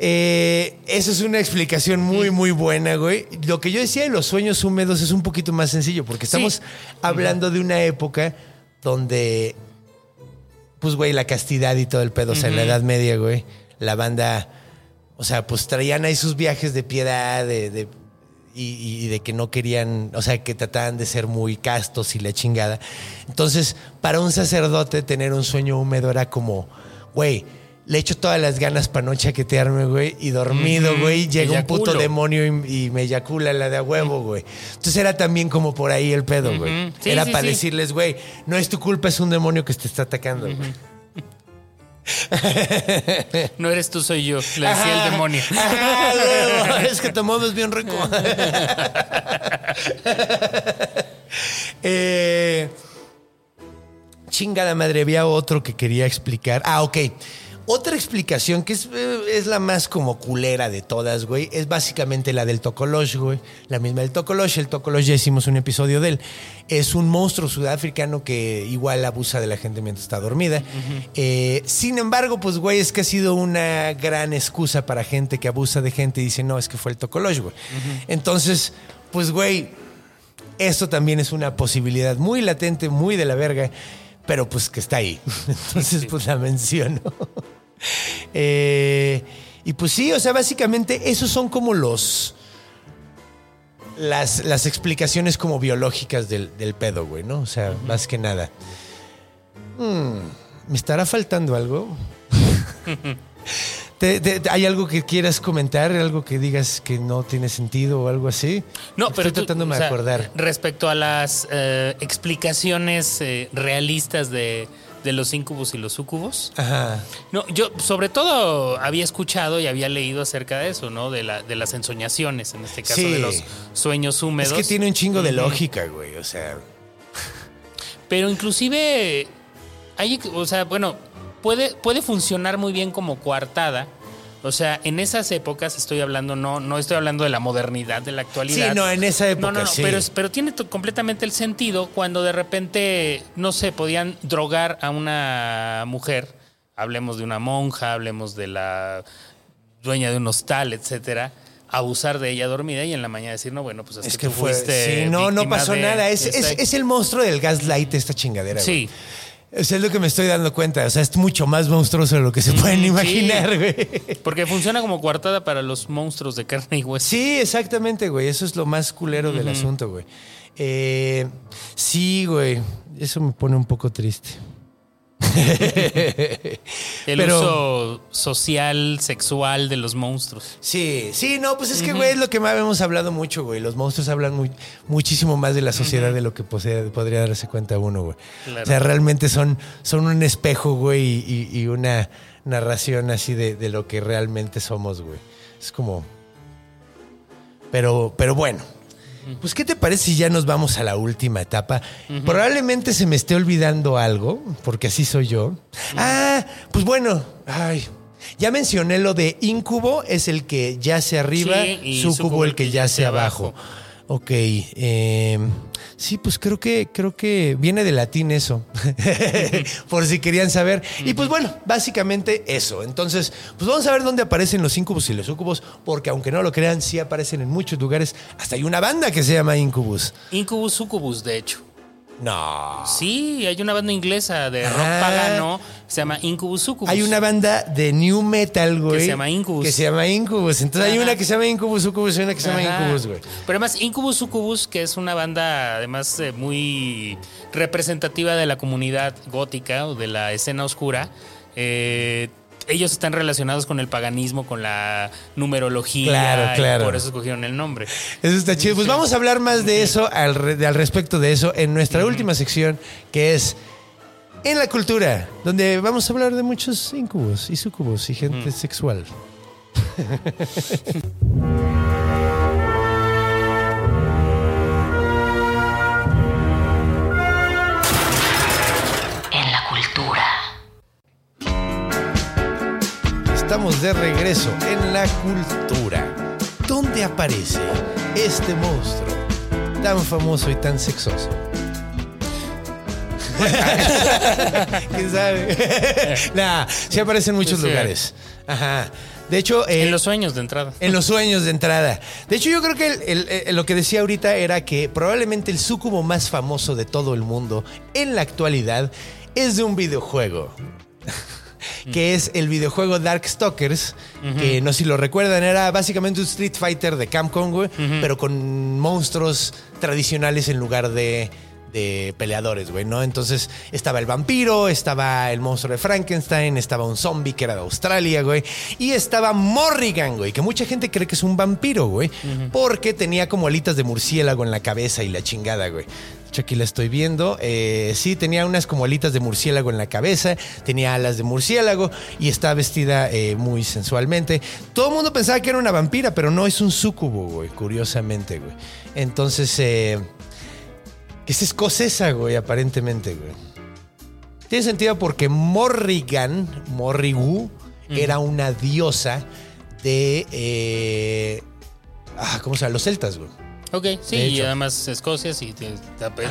Eh, esa es una explicación muy, muy buena, güey. Lo que yo decía de los sueños húmedos es un poquito más sencillo, porque estamos Sí. hablando de una época donde, pues, güey, la castidad y todo el pedo, o sea, en la Edad Media, güey, la banda, o sea, pues traían ahí sus viajes de piedad, de, de- y, y de que no querían, o sea, que trataban de ser muy castos y la chingada. Entonces, para un sacerdote tener un sueño húmedo era como, güey, le echo todas las ganas para no chaquetearme, güey, y dormido, güey, llega un puto demonio y, y me eyacula la de a huevo, güey. Entonces era también como por ahí el pedo, güey. Sí, era sí, para sí. decirles, güey, no es tu culpa, es un demonio que te está atacando, güey. No eres tú, soy yo. Le decía el demonio. Ajá, es que tu modo es bien rico. Eh, chingada madre, había otro que quería explicar. Ah, ok. Otra explicación que es, eh, es la más como culera de todas, güey, es básicamente la del Tokolosh, güey. La misma del Tokolosh. El Tokolosh ya hicimos un episodio de él. Es un monstruo sudafricano que igual abusa de la gente mientras está dormida. Eh, sin embargo, pues, güey, es que ha sido una gran excusa para gente que abusa de gente y dice, no, es que fue el Tokolosh, güey. Entonces, pues, güey, esto también es una posibilidad muy latente, muy de la verga, pero pues que está ahí. Entonces, pues la menciono. Eh, y pues sí, o sea, básicamente esos son como los. Las, las explicaciones como biológicas del, del pedo, güey, ¿no? O sea, más que nada. Mm, ¿Me estará faltando algo? ¿Te- te- ¿Hay algo que quieras comentar? ¿Algo que digas que no tiene sentido o algo así? No, pero Estoy tú, tratándome o de acordar. Respecto a las eh, explicaciones eh, realistas de, de los incubos y los sucubos. Ajá. No, yo sobre todo había escuchado y había leído acerca de eso, ¿no? De, la, de las ensoñaciones, en este caso Sí. de los sueños húmedos. Es que tiene un chingo de lógica, güey. O sea, Pero inclusive, hay, o sea, bueno, puede, puede funcionar muy bien como coartada. O sea, en esas épocas estoy hablando, no, no estoy hablando de la modernidad de la actualidad. Sí, no, en esa época, No, no, no, sí. pero, pero tiene completamente el sentido cuando de repente, no sé, podían drogar a una mujer. Hablemos de una monja, hablemos de la dueña de un hostal, etcétera. Abusar de ella dormida y en la mañana decir, no, bueno, pues es, es que, que tú fue. fuiste Sí, no, no pasó de nada. Es, es- es el monstruo del gaslight, esta chingadera. güey. O sea, es lo que me estoy dando cuenta. O sea, es mucho más monstruoso de lo que se pueden imaginar, güey. Porque funciona como coartada para los monstruos de carne y hueso. Sí, exactamente, güey. Eso es lo más culero del asunto, güey. Eh, sí, güey. Eso me pone un poco triste. El Pero- uso social, sexual de los monstruos. Sí, sí, no, pues es que, güey, es lo que más hemos hablado mucho, güey. Los monstruos hablan muy- muchísimo más de la sociedad de lo que posee- podría darse cuenta uno, güey. Claro. O sea, realmente son, son un espejo, güey, y una narración así de, de lo que realmente somos, güey. Es como... Pero, pero bueno. Pues, ¿qué te parece si ya nos vamos a la última etapa? Probablemente se me esté olvidando algo, porque así soy yo. Ah, pues bueno, ay. Ya mencioné lo de incubo, es el que yace arriba, Sí, y sucubo el que yace abajo. Ok, eh, sí, pues creo que, creo que viene de latín eso, por si querían saber. Y pues bueno, básicamente eso. Entonces, pues vamos a ver dónde aparecen los incubus y los sucubus, porque aunque no lo crean, sí aparecen en muchos lugares. Hasta hay una banda que se llama Incubus. Incubus Succubus, de hecho. No. Sí, hay una banda inglesa de rock Ah. pagano que se llama Incubus Succubus. Hay una banda de new metal, güey. Que se llama Incubus. Que se llama Incubus. Entonces hay una que se llama Incubus, Sucubus y una que se llama. Incubus, güey. Pero además, Incubus Succubus, que es una banda además eh, muy representativa de la comunidad gótica o de la escena oscura, eh, ellos están relacionados con el paganismo, con la numerología. Claro, y claro. por eso escogieron el nombre. Eso está chido. Pues vamos a hablar más de eso, al, re- al respecto de eso, en nuestra última sección, que es En la Cultura, donde vamos a hablar de muchos incubos y sucubos y gente sexual. Estamos de regreso en la cultura, donde aparece este monstruo tan famoso y tan sexoso. ¿Quién sabe? nah, sí aparece en muchos Sí. lugares. Ajá. De hecho, eh, En los sueños de entrada. en los sueños de entrada. De hecho, yo creo que el- el- el- lo que decía ahorita era que probablemente el sucubo más famoso de todo el mundo en la actualidad es de un videojuego. que es el videojuego Darkstalkers, que no sé si lo recuerdan, era básicamente un Street Fighter de Capcom, güey, pero con monstruos tradicionales en lugar de, de peleadores, güey, ¿no? Entonces estaba el vampiro, estaba el monstruo de Frankenstein, estaba un zombie que era de Australia, güey, y estaba Morrigan, güey, que mucha gente cree que es un vampiro, güey, porque tenía como alitas de murciélago en la cabeza y la chingada, güey. Aquí la estoy viendo. Eh, sí, tenía unas como alitas de murciélago en la cabeza, tenía alas de murciélago y está vestida eh, muy sensualmente. Todo el mundo pensaba que era una vampira, pero no es un súcubo, güey, curiosamente, güey. Entonces, eh, es escocesa, güey, aparentemente, güey. Tiene sentido porque Morrigan, Morrigu, era una diosa de. eh, ah, ¿Cómo se llama? Los celtas, güey. Ok, sí, y además Escocia, sí, es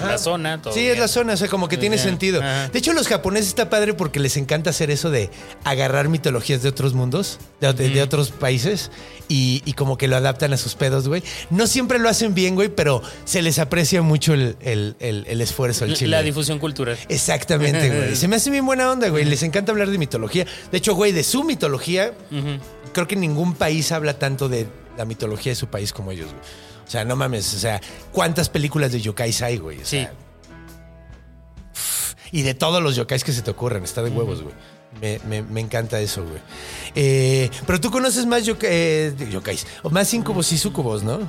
la zona. Todo Sí, bien. es la zona, o sea, como que tiene sentido. Ajá. De hecho, los japoneses está padre porque les encanta hacer eso de agarrar mitologías de otros mundos, de, de- de otros países, y, y como que lo adaptan a sus pedos, güey. No siempre lo hacen bien, güey, pero se les aprecia mucho el, el- el- el esfuerzo, el chile. La difusión cultural. Exactamente, güey. Se me hace bien buena onda, güey. Les encanta hablar de mitología. De hecho, güey, de su mitología, creo que ningún país habla tanto de la mitología de su país como ellos, güey. O sea, no mames, o sea, ¿cuántas películas de yokais hay, güey? O Sí. y de todos los yokais que se te ocurran, está de huevos, güey. Me, me- me encanta eso, güey. Eh, pero tú conoces más eh, yokais, o más incubos y sucubos, ¿no?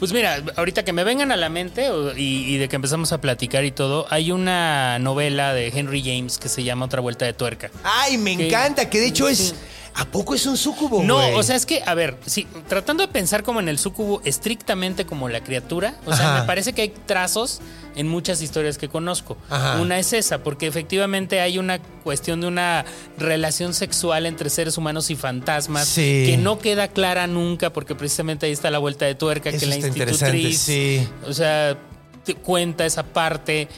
Pues mira, ahorita que me vengan a la mente y, y de que empezamos a platicar y todo, hay una novela de Henry James que se llama Otra Vuelta de Tuerca. Ay, me Que- encanta, que de hecho es. ¿A poco es un sucubo, No, o sea, es que, a ver, sí, tratando de pensar como en el sucubo estrictamente como la criatura, o sea, Ajá. me parece que hay trazos en muchas historias que conozco. Ajá. Una es esa, porque efectivamente hay una cuestión de una relación sexual entre seres humanos y fantasmas Sí. que no queda clara nunca, porque precisamente ahí está la vuelta de tuerca, Eso que la institutriz, sí. o sea, te cuenta esa parte.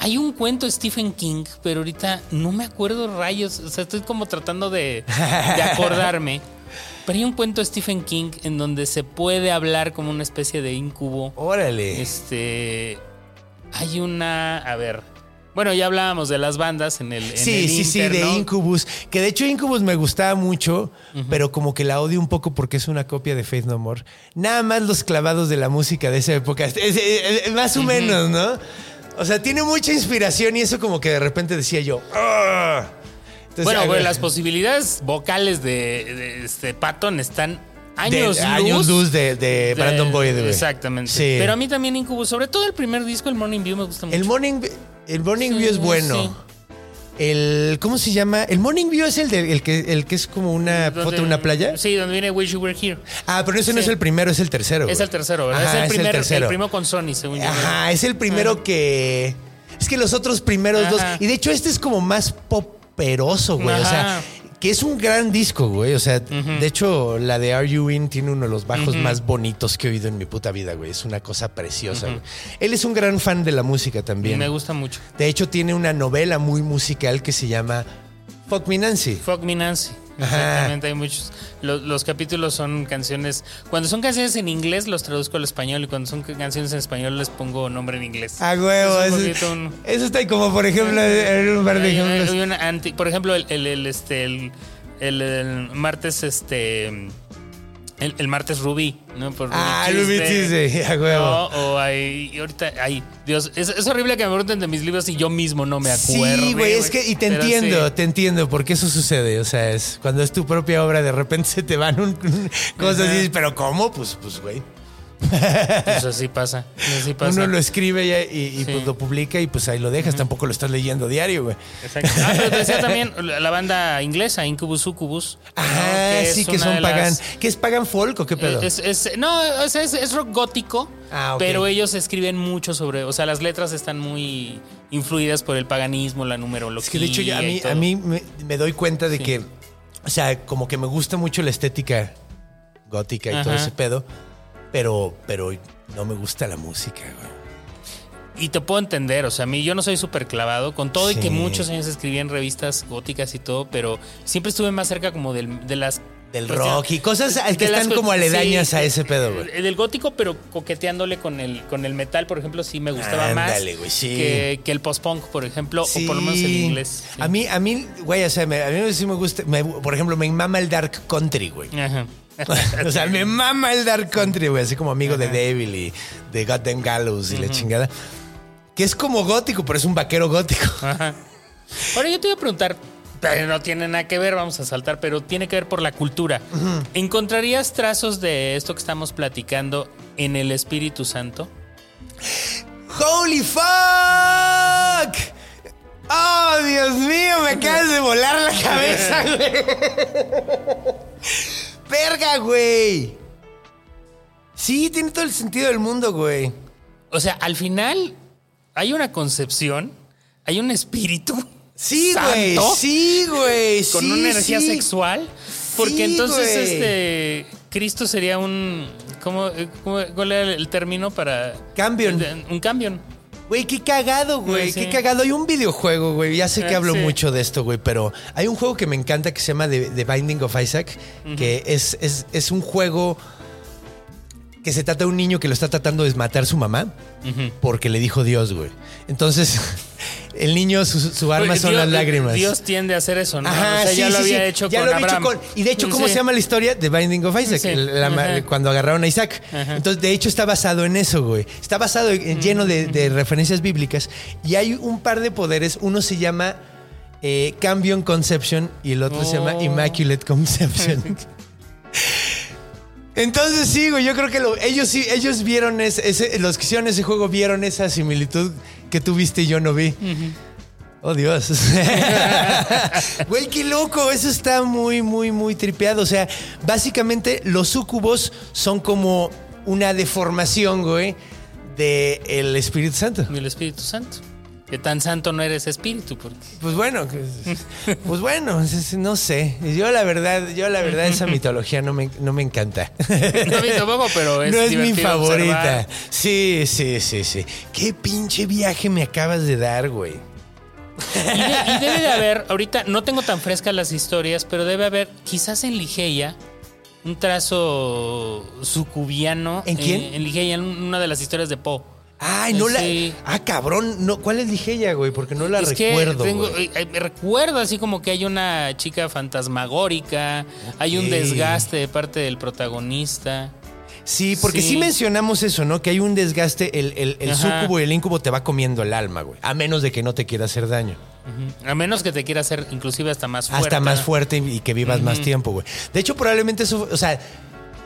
Hay un cuento de Stephen King, pero ahorita no me acuerdo rayos. O sea, estoy como tratando de, de acordarme. Pero hay un cuento de Stephen King en donde se puede hablar como una especie de incubo. Órale. Este. Hay una. A ver. Bueno, ya hablábamos de las bandas en el. en Sí, el sí, sí, de. Incubus. Que de hecho Incubus me gustaba mucho, pero como que la odio un poco porque es una copia de Faith No More. Nada más los clavados de la música de esa época. Es- es- es- más o menos, ¿no? O sea, tiene mucha inspiración y eso como que de repente decía yo. "Ah". Entonces, Bueno, las posibilidades vocales de, de este Patton están de- años luz. años luz de, de de- Brandon Boyd, güey. Exactamente. Sí. Pero a mí también Incubus, sobre todo el primer disco, el Morning View, me gusta mucho. El Morning, el morning Sí, View es bueno. sí. El, ¿cómo se llama? El Morning View es el, de, el, que, el que es como una foto de una playa. Sí, donde viene Wish You Were Here. Ah, pero ese no es el primero, es el tercero. Es güey. el tercero, ¿verdad? Ajá, es el primer, tercero. el primo con Sony, según yo. Ajá, es el primero que. Es que los otros primeros dos. Y de hecho, este es como más poperoso, güey. O sea. Que es un gran disco, güey. O sea, de hecho, la de Are You In tiene uno de los bajos más bonitos que he oído en mi puta vida, güey. Es una cosa preciosa, güey. Él es un gran fan de la música también. Me gusta mucho. De hecho, tiene una novela muy musical que se llama Fuck Me Nancy. Fuck Me Nancy. Exactamente, hay muchos. Los, los capítulos son canciones. Cuando son canciones en inglés, los traduzco al español. Y cuando son canciones en español, les pongo nombre en inglés. A huevo, Es eso, poquito un- eso está ahí como, por ejemplo, en un par de Hay- hay- ejemplos. hay una anti- por ejemplo, el, el- el, este, el, el- el martes, este. El, el martes Rubí, ¿no? Por Ah, Ruby Ruby Tuesday, a huevo. No, o hay. y ahorita, ay, Dios, es, es horrible que me pregunten de mis libros y yo mismo no me acuerdo. Sí, güey, es que, y te Pero entiendo, sí. te entiendo, porque eso sucede. O sea, es cuando es tu propia obra, de repente se te van un- un- cosas y dices, pero ¿cómo? Pues, pues, güey. Pues así pasa. Así pasa. Uno lo escribe y, y, Sí. pues lo publica y pues ahí lo dejas. Tampoco lo estás leyendo diario, güey. Exacto. Ah, pero te decía también la banda inglesa, Incubus Succubus. ¿no? Ah, sí, que son pagan. las- ¿Qué es pagan folk o qué pedo? Es, es- no, es, es rock gótico, Ah, pero ellos escriben mucho sobre, o sea, las letras están muy influidas por el paganismo, la numerología. Es que de hecho yo- a mí, a mí me, me doy cuenta de Sí. que, o sea, como que me gusta mucho la estética gótica y todo ese pedo, pero, pero no me gusta la música, güey. Y te puedo entender, o sea, a mí yo no soy súper clavado, con todo y que muchos años escribí en revistas góticas y todo, pero siempre estuve más cerca como del- de las del rock y cosas que están co- como aledañas sí, a ese pedo, güey. El del gótico, pero coqueteándole con el, con el metal, por ejemplo, sí me gustaba más güey, sí. que, que el post-punk, por ejemplo, o por lo menos el inglés. A mí, a mí, güey, o sea, me- a mí sí me gusta, me- por ejemplo, me mama el dark country, güey. Ajá. o sea, me mama el dark country, güey, así como amigo de Devil y de Goddamn Gallows y la chingada. Que es como gótico, pero es un vaquero gótico. Ajá. Ahora yo te iba a preguntar, pero no tiene nada que ver, vamos a saltar, pero tiene que ver por la cultura. ¿Encontrarías trazos de esto que estamos platicando en el Espíritu Santo? ¡Holy fuck! ¡Oh, Dios mío! Me acabas de volar la cabeza, güey. ¡Verga, güey! Sí, tiene todo el sentido del mundo, güey. O sea, al final hay una concepción, hay un espíritu. Sí, güey. Sí, güey. Con sí, una energía sí. sexual. Porque Sí, entonces güey. este Cristo sería un ¿cómo, cómo- cuál era el término para Cambion. Un cambion. Güey, qué cagado, güey. Sí. Qué cagado. Hay un videojuego, güey. Ya sé que Eh, hablo sí. mucho de esto, güey, pero hay un juego que me encanta que se llama The, The Binding of Isaac, que es, es, es un juego que se trata de un niño que lo está tratando de matar su mamá porque le dijo Dios, güey. Entonces, el niño, su, su arma son las lágrimas. Dios tiende a hacer eso, ¿no? Ajá, o sea, sí, ya lo sí, había sí. hecho Ya con lo había hecho Abraham. con- y de hecho, ¿cómo Sí. se llama la historia? The Binding of Isaac, el- la cuando agarraron a Isaac. Ajá. Entonces, de hecho, está basado en eso, güey. Está basado en- lleno de, de referencias bíblicas. Y hay un par de poderes. Uno se llama eh, Cambion Conception y el otro se llama Oh. Immaculate Conception. Entonces sí, güey, yo creo que lo- ellos sí, ellos vieron ese, ese- los que hicieron ese juego vieron esa similitud que tú viste y yo no vi. Oh, Dios. Güey, qué loco. Eso está muy, muy, muy tripeado. O sea, básicamente los sucubos son como una deformación, güey, del Espíritu Santo. El Espíritu Santo. Que tan santo no eres espíritu, porque Pues bueno, pues bueno, no sé. Yo la verdad, yo la verdad esa mitología no me, no me encanta. no a mí tampoco, pero es no es mi favorita. observar. Sí, sí, sí, sí. Qué pinche viaje me acabas de dar, güey. Y, de- y debe de haber, ahorita no tengo tan frescas las historias, pero debe haber, quizás en Ligeia, un trazo sucubiano. ¿En quién? eh, en Ligeia, en una de las historias de Poe. Ay, no Sí. la. Ah, cabrón. No, ¿Cuál es Ligeia, güey? Porque no la es recuerdo. que tengo- eh, eh, me recuerdo así como que hay una chica fantasmagórica, hay un desgaste de parte del protagonista. Sí, porque sí. sí. mencionamos eso, ¿no? Que hay un desgaste. El, el, el Ajá. súcubo y el incubo te va comiendo el alma, güey. A menos de que no te quiera hacer daño. A menos que te quiera hacer inclusive hasta más fuerte. Hasta más fuerte y y que vivas más tiempo, güey. De hecho, probablemente eso. O sea.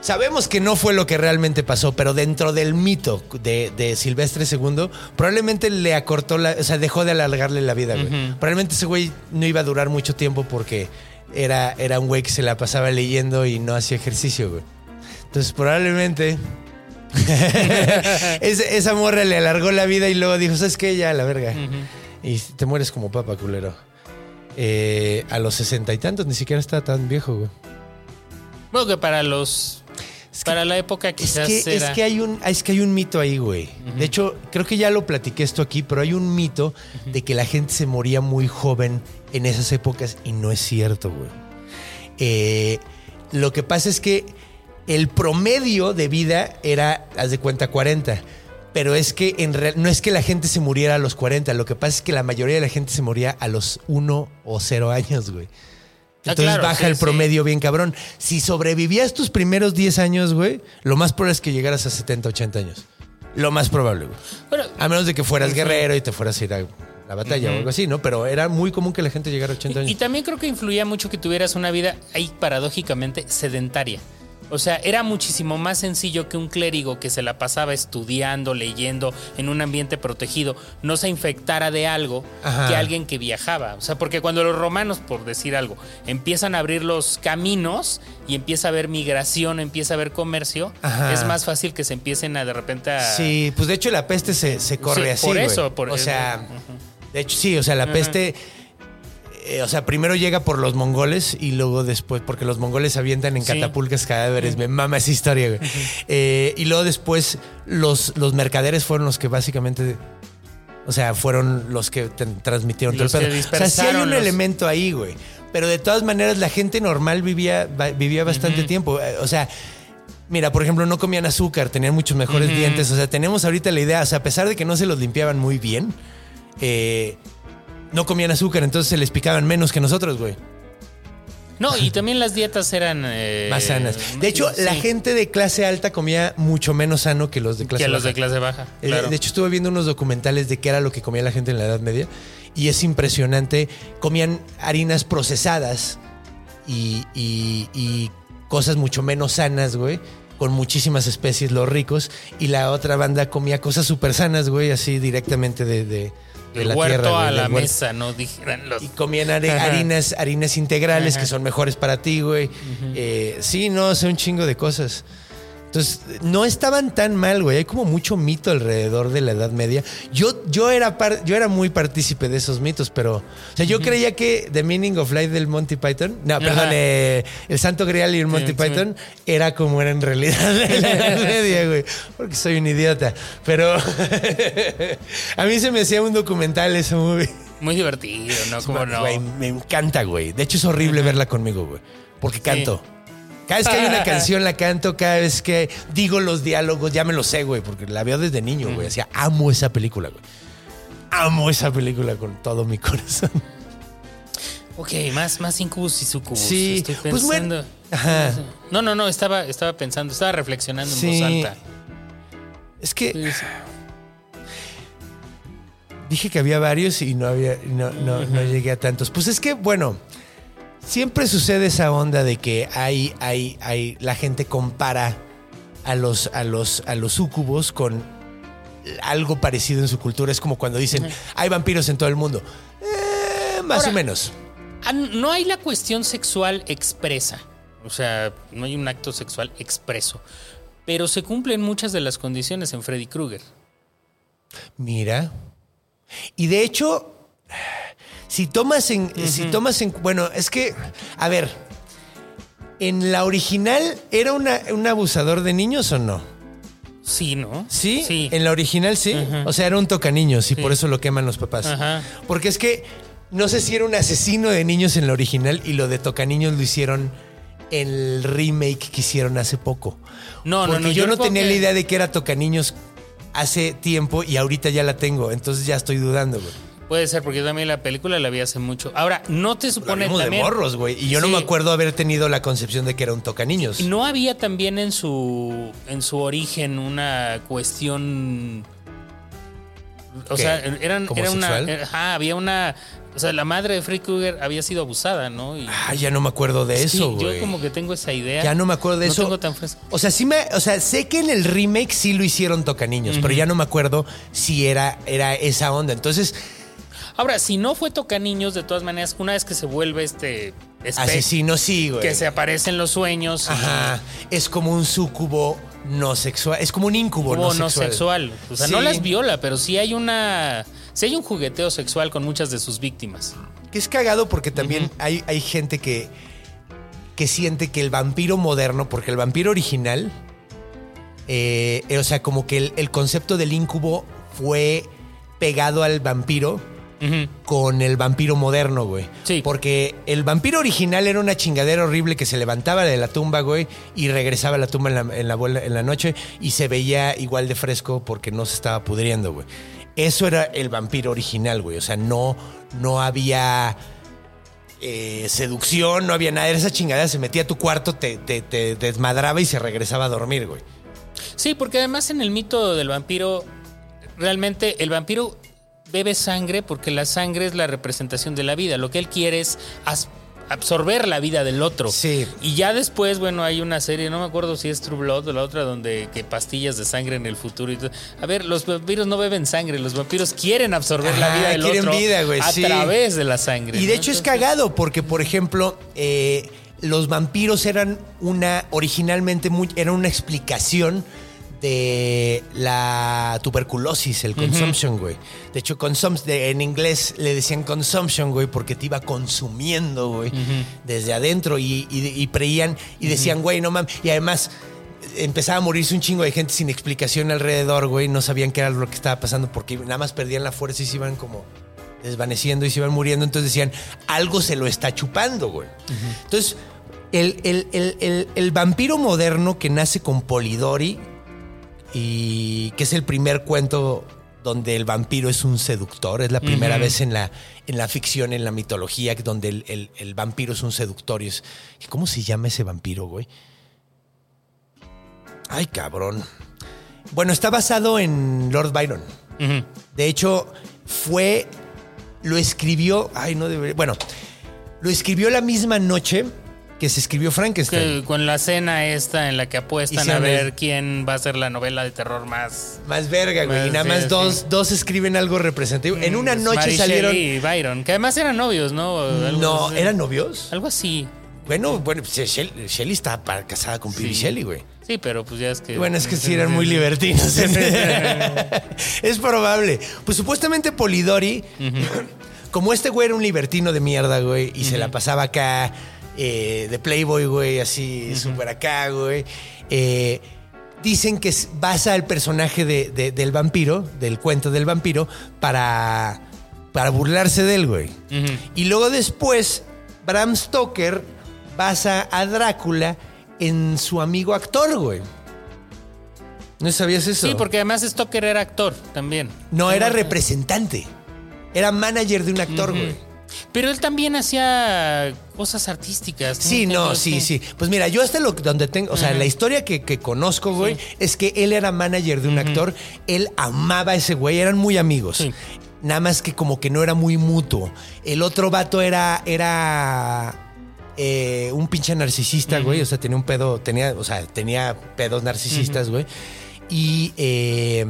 Sabemos que no fue lo que realmente pasó, pero dentro del mito de, de Silvestre II, probablemente le acortó la. O sea, dejó de alargarle la vida, güey. Probablemente ese güey no iba a durar mucho tiempo porque era, era un güey que se la pasaba leyendo y no hacía ejercicio, güey. Entonces, probablemente. es- esa morra le alargó la vida y luego dijo: ¿Sabes qué? Ya, la verga. Y te mueres como papa, culero. Eh, a los sesenta y tantos, ni siquiera está tan viejo, güey. Bueno, que para los. Es que- para la época Es quizás que, es que hay un, es que hay un mito ahí, güey. De hecho, creo que ya lo platiqué esto aquí, pero hay un mito de que la gente se moría muy joven en esas épocas y no es cierto, güey. Eh, lo que pasa es que el promedio de vida era, haz de cuenta, 40. Pero es que en real- no es que la gente se muriera a los 40, lo que pasa es que la mayoría de la gente se moría a los 1 o 0 años, güey. Ah, Entonces claro, baja sí, el sí. promedio bien cabrón. Si sobrevivías tus primeros 10 años, güey, lo más probable es que llegaras a 70, 80 años. Lo más probable, güey. Bueno, A menos de que fueras guerrero y te fueras a ir a la batalla o algo así, ¿no? Pero era muy común que la gente llegara a 80 Y, años. y también creo que influía mucho que tuvieras una vida ahí paradójicamente sedentaria. O sea, era muchísimo más sencillo que un clérigo que se la pasaba estudiando, leyendo en un ambiente protegido, no se infectara de algo Ajá. que alguien que viajaba. O sea, porque cuando los romanos, por decir algo, empiezan a abrir los caminos y empieza a haber migración, empieza a haber comercio, Ajá. es más fácil que se empiecen a de repente a... Sí, pues de hecho la peste se, se corre Sí, así. por eso, por- O sea, de hecho sí, o sea, la peste. Eh, o sea, primero llega por los mongoles y luego después, porque los mongoles avientan en Sí. catapulcas cadáveres. Me mama esa historia, güey. Eh, y luego después los, los mercaderes fueron los que básicamente. O sea, fueron los que transmitieron todo el pedo. O sea, sí hay un los- elemento ahí, güey. Pero de todas maneras, la gente normal vivía, vivía bastante tiempo. Eh, O sea, mira, por ejemplo, no comían azúcar, tenían muchos mejores dientes. O sea, tenemos ahorita la idea, o sea, a pesar de que no se los limpiaban muy bien, eh, no comían azúcar, entonces se les picaban menos que nosotros, güey. No, y también las dietas eran... eh, Más sanas. De hecho, sí, la gente de clase alta comía mucho menos sano que los de clase Que los baja. de clase baja, Eh, claro. De hecho, estuve viendo unos documentales de qué era lo que comía la gente en la Edad Media. Y es impresionante. Comían harinas procesadas y, y- y cosas mucho menos sanas, güey. Con muchísimas especies, los ricos. Y la otra banda comía cosas súper sanas, güey, así directamente de, de, de la huerto tierra. a la huerto. mesa, ¿no? Dijeran los... Y comían harinas, harinas integrales Ajá. que son mejores para ti, güey. Eh, sí, no, sé un chingo de cosas. Entonces, no estaban tan mal, güey. Hay como mucho mito alrededor de la Edad Media. Yo, yo, era, par- yo era muy partícipe de esos mitos, pero... O sea, yo creía que The Meaning of Life del Monty Python... No, perdón, eh, El Santo Grial y el Monty Sí, sí. Python era como era en realidad en la Edad Media, güey. Porque soy un idiota. Pero a mí se me hacía un documental eso muy... Muy divertido, ¿no? Como no. Güey, me encanta, güey. De hecho, es horrible verla conmigo, güey. Porque canto. Cada vez que hay una canción la canto, cada vez que digo los diálogos, ya me lo sé, güey, porque la veo desde niño, güey. O sea, amo esa película, güey. Amo esa película con todo mi corazón. Ok, más, más incubus y sucubus. Sí, Estoy pues pensando. bueno. Ajá. No, no, no, estaba, estaba pensando, estaba reflexionando en Sí. voz alta. Es que Sí, sí. dije que había varios y no había, no, no, no llegué a tantos. Pues es que, bueno, siempre sucede esa onda de que hay, hay, hay, la gente compara a los, a los, a los súcubos con algo parecido en su cultura. Es como cuando dicen, hay vampiros en todo el mundo. Eh, más Ahora- o menos. No hay la cuestión sexual expresa. O sea, no hay un acto sexual expreso. Pero se cumplen muchas de las condiciones en Freddy Krueger. Mira. Y de hecho, si tomas en. Si tomas en. Bueno, es que. A ver. En la original, ¿era una- un abusador de niños o no? Sí, ¿no? ¿Sí? Sí. En la original sí. O sea, era un tocaniños y Sí. por eso lo queman los papás. Ajá. Porque es que no sé si era un asesino de niños en la original y lo de tocaniños lo hicieron en el remake que hicieron hace poco. No, no, Porque no, yo, yo no tenía que- la idea de que era tocaniños hace tiempo y ahorita ya la tengo. Entonces ya estoy dudando, güey. Puede ser, porque yo también la película la vi hace mucho. Ahora, ¿no te La supone vimos de también... morros, güey. Y yo no me acuerdo haber tenido la concepción de que era un tocaniños. ¿No había también en su, en su origen una cuestión... O ¿Qué? sea, eran, ¿Como era una... era- ajá, había una... O sea, la madre de Freddy Krueger había sido abusada, ¿no? Y, Ah, ya no me acuerdo de Sí, eso, güey. Yo como que tengo esa idea. Ya no me acuerdo de no eso. tengo tan fresco. O sea, sí me, o sea, sé que en el remake sí lo hicieron tocaniños, pero ya no me acuerdo si era, era esa onda. Entonces, Ahora, si no fue toca niños, de todas maneras, una vez que se vuelve este asesino sí, güey. que se aparece en los sueños, y Ajá. Es como un súcubo no sexual. Es como un incubo no, no sexual. O sea, Sí. no las viola, pero sí hay una. Sí hay un jugueteo sexual con muchas de sus víctimas. Que es cagado porque también hay, hay gente que, que siente que el vampiro moderno, porque el vampiro original, eh, eh, o sea, como que el, el concepto del incubo fue pegado al vampiro Con el vampiro moderno, güey. Sí. Porque el vampiro original era una chingadera horrible que se levantaba de la tumba, güey, y regresaba a la tumba en la, en la, vuela- en la noche y se veía igual de fresco porque no se estaba pudriendo, güey. Eso era el vampiro original, güey. O sea, no, no había eh, seducción, no había nada. Era esa chingadera, se metía a tu cuarto, te, te- te desmadraba y se regresaba a dormir, güey. Sí, porque además en el mito del vampiro, realmente el vampiro bebe sangre porque la sangre es la representación de la vida. Lo que él quiere es absorber la vida del otro. Sí. Y ya después, bueno, hay una serie, no me acuerdo si es True Blood o la otra, donde que pastillas de sangre en el futuro y todo. A ver, los vampiros no beben sangre, los vampiros quieren absorber la vida del quieren otro vida, güey, a sí. través de la sangre. Y de ¿no? hecho es cagado porque, por ejemplo, eh, los vampiros eran una, originalmente, muy, eran una explicación de la tuberculosis, el consumption, güey. De hecho, de- en inglés le decían consumption, güey, porque te iba consumiendo, güey, desde adentro y, y, y decían, güey, no mames. Y además empezaba a morirse un chingo de gente sin explicación alrededor, güey. No sabían qué era lo que estaba pasando porque nada más perdían la fuerza y se iban como desvaneciendo y se iban muriendo. Entonces decían, algo se lo está chupando, güey. Entonces, el- el- el- el vampiro moderno que nace con Polidori y que es el primer cuento donde el vampiro es un seductor, es la primera vez en la, en la ficción, en la mitología, donde el, el- el vampiro es un seductor. Y es, ¿Cómo se llama ese vampiro, güey? Ay, cabrón. Bueno, está basado en Lord Byron. De hecho, fue. Lo escribió. Ay, no debería. Bueno, lo escribió la misma noche que se escribió Frankenstein. Que con la cena esta en la que apuestan a ver quién va a ser la novela de terror más. Más verga, güey. Más, Y nada más sí. dos, dos escriben algo representativo. En una Mm, noche Mary salieron. Y Byron, que además eran novios, ¿no? Algo No, así. ¿eran novios? Algo así. Bueno, bueno, pues, está pa- casada con Sí. Shelley, güey. Sí, pero pues ya es que. Bueno, es que sí eran muy libertinos. es probable. Pues supuestamente Polidori, como este güey era un libertino de mierda, güey, y se la pasaba acá eh, de Playboy, güey, así súper acá, güey. eh, dicen que basa el personaje de- de- del vampiro, del cuento del vampiro, para, para burlarse de él, güey. Y luego después, Bram Stoker basa a Drácula en su amigo actor, güey. ¿No sabías eso? Sí, porque además Stoker era actor también. No, era representante. Era manager de un actor, güey. Pero él también hacía cosas artísticas. Sí, no, sí, sí. Pues mira, yo hasta lo donde tengo, o sea, la historia que, que conozco, güey, es que él era manager de un actor, él amaba a ese güey, eran muy amigos. Sí. Nada más que como que no era muy mutuo. El otro vato era, era eh, un pinche narcisista, güey. O sea, tenía un pedo, tenía, o sea, tenía pedos narcisistas, güey. Y eh,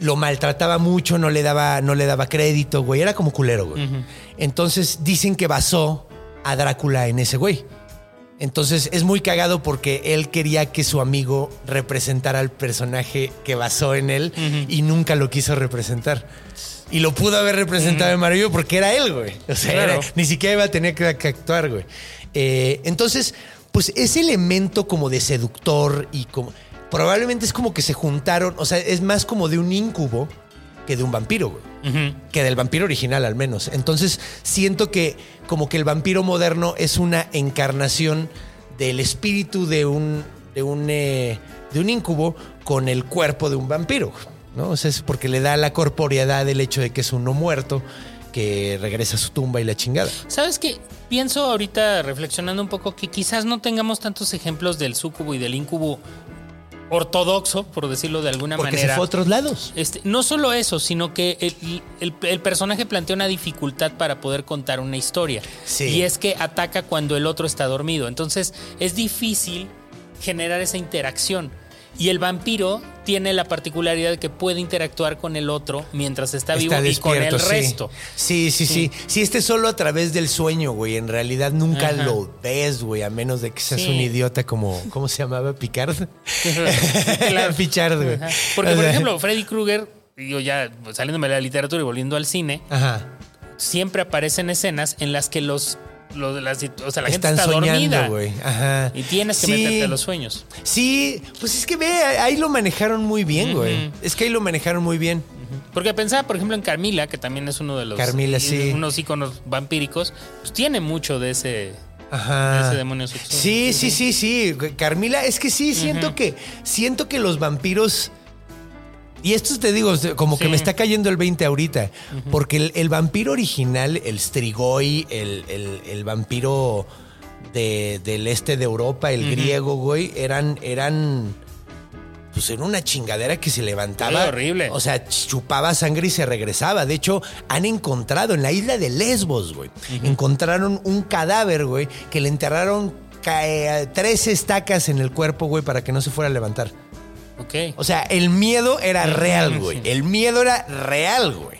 lo maltrataba mucho, no le daba, no le daba crédito, güey. Era como culero, güey. Entonces dicen que basó a Drácula en ese güey. Entonces es muy cagado porque él quería que su amigo representara al personaje que basó en él y nunca lo quiso representar. Y lo pudo haber representado de maravilla porque era él, güey. O sea, Claro. era- ni siquiera iba a tener que, que actuar, güey. Eh, entonces, pues ese elemento como de seductor y como... Probablemente es como que se juntaron, o sea, es más como de un incubo que de un vampiro, güey Que del vampiro original al menos. Entonces siento que como que el vampiro moderno es una encarnación del espíritu de un de un eh, de un incubo con el cuerpo de un vampiro, ¿no? O sea, es porque le da la corporeidad el hecho de que es uno muerto que regresa a su tumba y la chingada. ¿Sabes qué? Pienso ahorita reflexionando un poco que quizás no tengamos tantos ejemplos del súcubo y del incubo ortodoxo, por decirlo de alguna Porque manera. se fue a otros lados. Este, no solo eso, sino que el, el- el personaje plantea una dificultad para poder contar una historia. Sí. Y es que ataca cuando el otro está dormido. Entonces es difícil generar esa interacción. Y el vampiro tiene la particularidad de que puede interactuar con el otro mientras está vivo y con el sí. resto. Sí, sí, sí. Sí, este es solo a través del sueño, güey. En realidad nunca Ajá. lo ves, güey, a menos de que seas Sí. un idiota como, ¿cómo se llamaba? Picard. Claro. Pichard, güey. Porque, O por sea, ejemplo, Freddy Krueger, yo ya saliéndome de la literatura y volviendo al cine, Ajá. siempre aparecen escenas en las que los, las- o sea, la gente Están está soñando, dormida. güey. Ajá. Y tienes que Sí. meterte a los sueños. Sí, pues es que ve, ahí lo manejaron muy bien, güey. Es que ahí lo manejaron muy bien. Porque pensaba, por ejemplo, en Carmila, que también es uno de los Carmila, sí. unos íconos vampíricos, pues tiene mucho de ese, Ajá. ese demonio sexual. Sí, sí, sí, sí. Carmila, es que sí, siento que siento que los vampiros. Y esto te digo, como que me está cayendo el 20 ahorita. Porque el, el vampiro original, el Strigoi, el, el- el vampiro de- del este de Europa, el griego, güey, eran, eran. Pues era una chingadera que se levantaba. Era horrible. O sea, chupaba sangre y se regresaba. De hecho, han encontrado en la isla de Lesbos, güey. Encontraron un cadáver, güey, que le enterraron eh, tres estacas en el cuerpo, güey, para que no se fuera a levantar. Ok. O sea, el miedo era real, güey. El miedo era real, güey.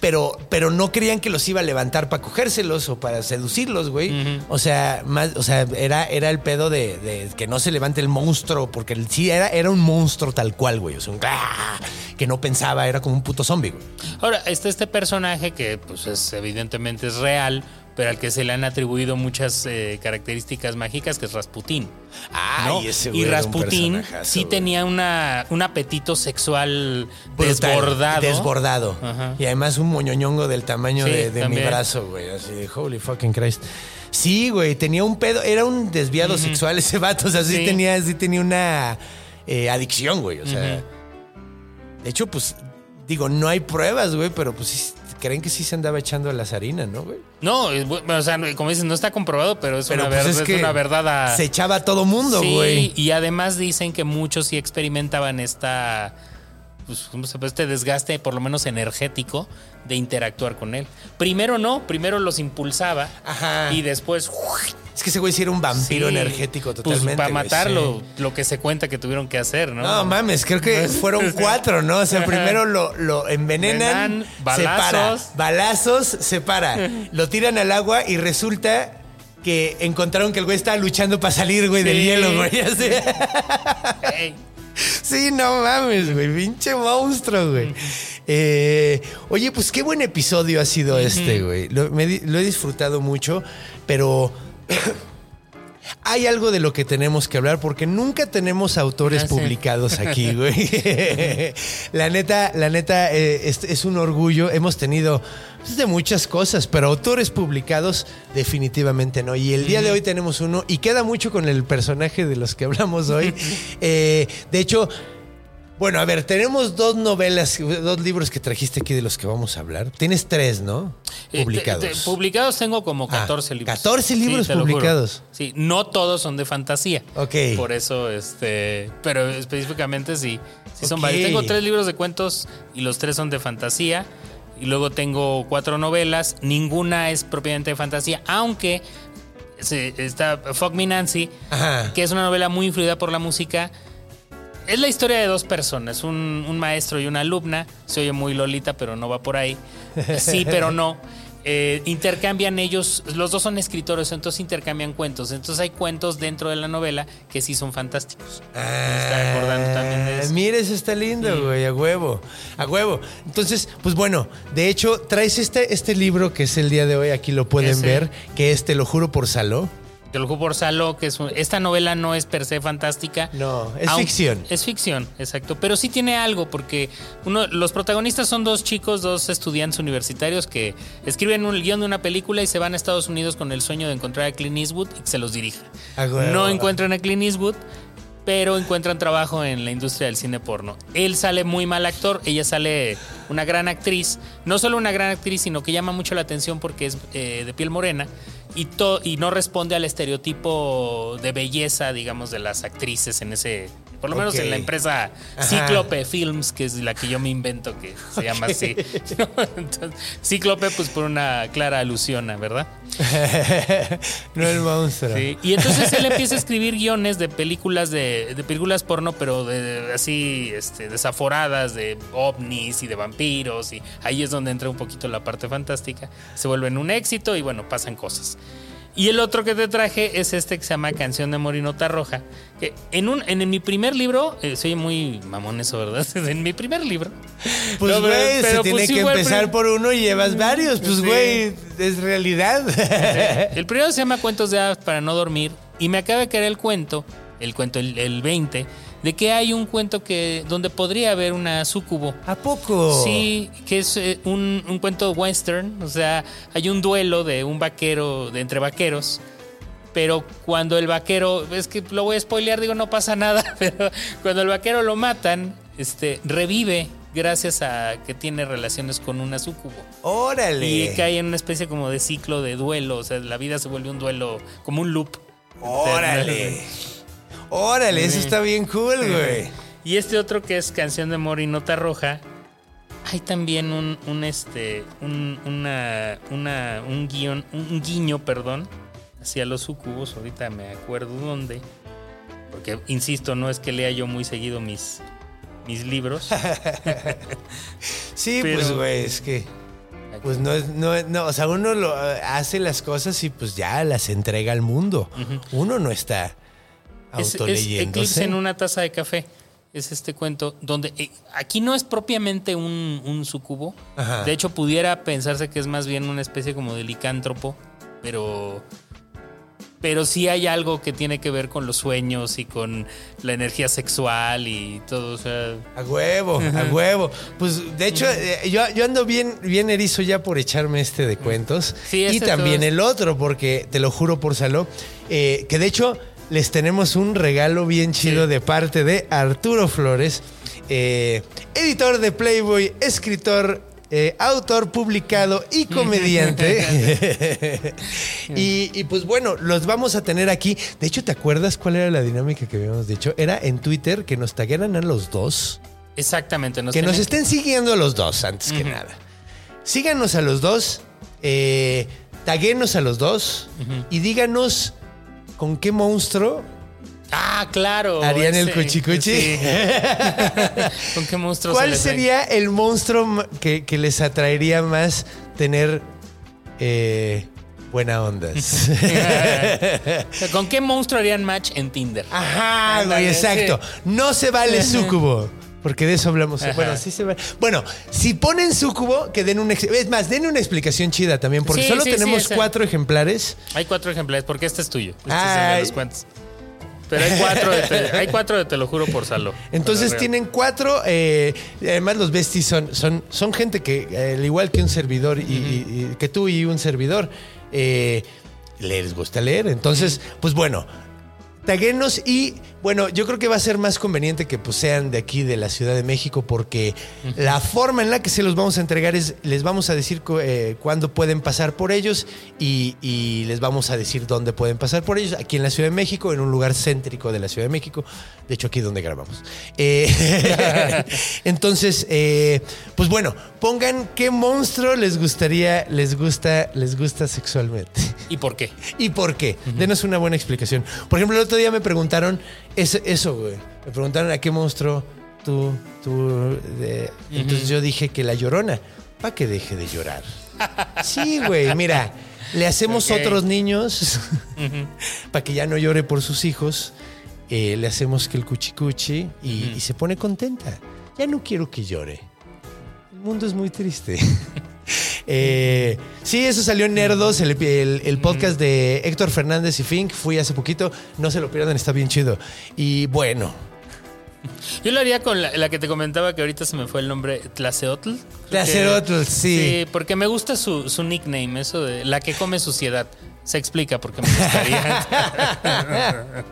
Pero, pero no creían que los iba a levantar para cogérselos o para seducirlos, güey. O sea, más, o sea, era, era el pedo de, de que no se levante el monstruo, porque el- sí era, era un monstruo tal cual, güey. O sea, un ¡ah! que no pensaba, era como un puto zombie, güey. Ahora, está este personaje que, pues, es, evidentemente es real, pero al que se le han atribuido muchas eh, características mágicas, que es Rasputín. Ay, ¿no? ese y era un Rasputín sí güey. tenía una, un apetito sexual Brutal, desbordado. Desbordado. Ajá. Y además un moñoñongo del tamaño Sí, de, de mi brazo, güey. Así de holy fucking Christ. Sí, güey, tenía un pedo, era un desviado sexual ese vato, o sea, sí, Sí. tenía, sí tenía una eh, adicción, güey. O sea, de hecho, pues, digo, no hay pruebas, güey, pero pues sí, creen que sí se andaba echando a las harinas, ¿no, güey? No, bu- o sea, como dices, no está comprobado, pero es, Pero una, pues ver- es una verdad a- Se echaba a todo mundo, Sí, güey. y además dicen que muchos sí experimentaban esta pues, ¿cómo se puede? este desgaste, por lo menos energético, de interactuar con él. Primero no, primero los impulsaba Ajá. y después Es que ese güey sí era un vampiro sí, energético pues, totalmente. para güey, matarlo, sí. lo que se cuenta que tuvieron que hacer, ¿no? No mames, creo que fueron cuatro, ¿no? O sea, primero lo, lo envenenan, Envenenan, se para. balazos. Balazos, se para. Lo tiran al agua y resulta que encontraron que el güey estaba luchando para salir, güey, del hielo, güey. Sí, no mames, güey. Pinche monstruo, güey. Eh, oye, pues qué buen episodio ha sido este, güey. Lo, me di- lo he disfrutado mucho, pero hay algo de lo que tenemos que hablar porque nunca tenemos autores publicados aquí, güey. la neta, la neta eh, es, es un orgullo. Hemos tenido pues, de muchas cosas, pero autores publicados definitivamente no. Y el día de hoy tenemos uno y queda mucho con el personaje de los que hablamos hoy. Eh, de hecho, bueno, a ver, tenemos dos novelas, dos libros que trajiste aquí de los que vamos a hablar. Tienes tres, ¿no? eh, Publicados. te- te- publicados tengo como Ah, 14 libros. 14 libros publicados. Sí, no todos son de fantasía. Ok. Por eso, este, pero específicamente sí, sí son varios. Tengo tres libros de cuentos y los tres son de fantasía. Y luego tengo cuatro novelas, ninguna es propiamente de fantasía, aunque está Fuck Me Nancy, Ajá. que es una novela muy influida por la música. Es la historia de dos personas, un, un maestro y una alumna. Se oye muy lolita, pero no va por ahí. Sí, pero no. Eh, intercambian ellos, los dos son escritores, entonces intercambian cuentos. Entonces hay cuentos dentro de la novela que sí son fantásticos. Me está acordando también de eso. Mira, eso está lindo, güey, a huevo, a huevo. Entonces, pues bueno, de hecho, traes este, este libro que es el día de hoy, aquí lo pueden Ese. ver, que es Te lo juro por Saló. Juro por Salo, que es un- esta novela no es per se fantástica. No, es ficción. Es ficción, exacto. Pero sí tiene algo, porque uno, los protagonistas son dos chicos, dos estudiantes universitarios que escriben un guion de una película y se van a Estados Unidos con el sueño de encontrar a Clint Eastwood y que se los dirija. A huevo. No encuentran a Clint Eastwood, pero encuentran trabajo en la industria del cine porno. Él sale muy mal actor, ella sale una gran actriz. No solo una gran actriz, sino que llama mucho la atención porque es eh, de piel morena y, y no responde al estereotipo de belleza, digamos, de las actrices en ese... Por lo menos en la empresa. Cíclope Films, que es la que yo me invento, que se llama así. ¿no? Entonces, Cíclope, pues por una clara alusión, a, ¿verdad? no el monstruo. Sí, Y entonces él empieza a escribir guiones de películas de, de películas porno, pero de, de- así este, desaforadas, de ovnis y de vampiros. Y ahí es donde entra un poquito la parte fantástica. Se vuelven un éxito y bueno, pasan cosas. Y el otro que te traje es este que se llama Canción de Morinota Roja. Que en un en, mi primer libro, eh, soy muy mamón eso, ¿verdad? En mi primer libro. Pues, No, pero- güey, se pero, tiene pues, que empezar por uno y llevas varios. Pues, Sí. güey, es realidad. El primero se llama Cuentos de hadas para no dormir y me acaba de caer el cuento, el cuento el, el 20, de que hay un cuento que donde podría haber una sucubo. ¿A poco? Sí, que es eh, un, un cuento western, o sea, hay un duelo de un vaquero, de entre vaqueros, pero cuando el vaquero, es que lo voy a spoilear, digo, no pasa nada, pero cuando el vaquero lo matan, este, revive gracias a que tiene relaciones con una sucubo. Órale. Y cae en una especie como de ciclo de duelo. O sea, la vida se vuelve un duelo, como un loop. Órale. Órale, eso está bien cool, güey. Y este otro que es Canción de Amor y Nota Roja. Hay también un, un este. Un, una, una, un guion. Un guiño, perdón. Hacia los sucubos. Ahorita me acuerdo dónde. Porque, insisto, no es que lea yo muy seguido mis, mis libros. Sí, Pero- pues, güey, es que. Pues no es, no, no, o sea, uno lo hace las cosas y pues ya las entrega al mundo. Uno no está Es, es. Eclipse en una taza de café. Es este cuento donde eh, aquí no es propiamente un, un sucubo. Ajá. De hecho, pudiera pensarse que es más bien una especie como de licántropo. pero pero sí hay algo que tiene que ver con los sueños y con la energía sexual y todo, o sea, A huevo, a huevo. Pues de hecho, eh, yo, yo ando bien, bien erizo ya por echarme este de cuentos. Sí, y este también el otro, porque te lo juro por saló, eh, que de hecho les tenemos un regalo bien chido Sí. de parte de Arturo Flores, eh, editor de Playboy, escritor. eh, autor publicado y comediante. y, y, pues bueno, los vamos a tener aquí. De hecho, ¿te acuerdas cuál era la dinámica que habíamos dicho? Era en Twitter que nos tagueran a los dos exactamente. Nos que nos estén siguiendo a los dos, antes que nada. Síganos a los dos, eh, taguenos a los dos y díganos con qué monstruo Ah, claro. harían el cuchicuchi. sí. ¿Con qué monstruo ¿Cuál sería el monstruo que, que les atraería más tener eh, buena ondas? ven? ¿Con qué monstruo harían match en Tinder? Ajá, güey, exacto. No se vale sucubo. Porque de eso hablamos. Ajá. Bueno, sí se vale. Bueno, si ponen sucubo, que den una... ex- Es más, den una explicación chida también. Porque Sí, solo sí, tenemos cuatro ejemplares. Hay cuatro ejemplares, porque este es tuyo. Este es el Ay. de los cuentos. Pero hay cuatro, de te, hay cuatro de te lo juro por Salo. Entonces tienen cuatro. eh, además, los besties son, son, son gente que, eh, al igual que un servidor, y, y- y que tú y un servidor, eh, les gusta leer. Entonces, pues bueno. Taguenos y bueno, yo creo que va a ser más conveniente que pues, sean de aquí, de la Ciudad de México, porque la forma en la que se los vamos a entregar es, les vamos a decir cu- eh, cuándo pueden pasar por ellos y, y les vamos a decir dónde pueden pasar por ellos, aquí en la Ciudad de México, en un lugar céntrico de la Ciudad de México, de hecho aquí donde grabamos. Eh, entonces, eh, pues bueno, pongan qué monstruo les gustaría, les gusta, les gusta sexualmente. ¿Y por qué? ¿Y por qué? Denos una buena explicación. Por ejemplo, el otro día me preguntaron eso, eso güey. Me preguntaron a qué monstruo tú, tú. de- Entonces yo dije que la llorona. Para que deje de llorar. Sí, güey. Mira, le hacemos otros niños para que ya no llore por sus hijos. Eh, le hacemos que el cuchicuchi y, y se pone contenta. Ya no quiero que llore. El mundo es muy triste. Eh, sí, eso salió en Nerdos, el, el- el podcast de Héctor Fernández y Fink. Fui hace poquito. No se lo pierdan, está bien chido. Y bueno, Yo lo haría con la, la que te comentaba que ahorita se me fue el nombre, Tlaceotl. Tlaceotl, sí. Sí, porque me gusta su, su nickname, eso de la que come suciedad. Se explica porque me gustaría.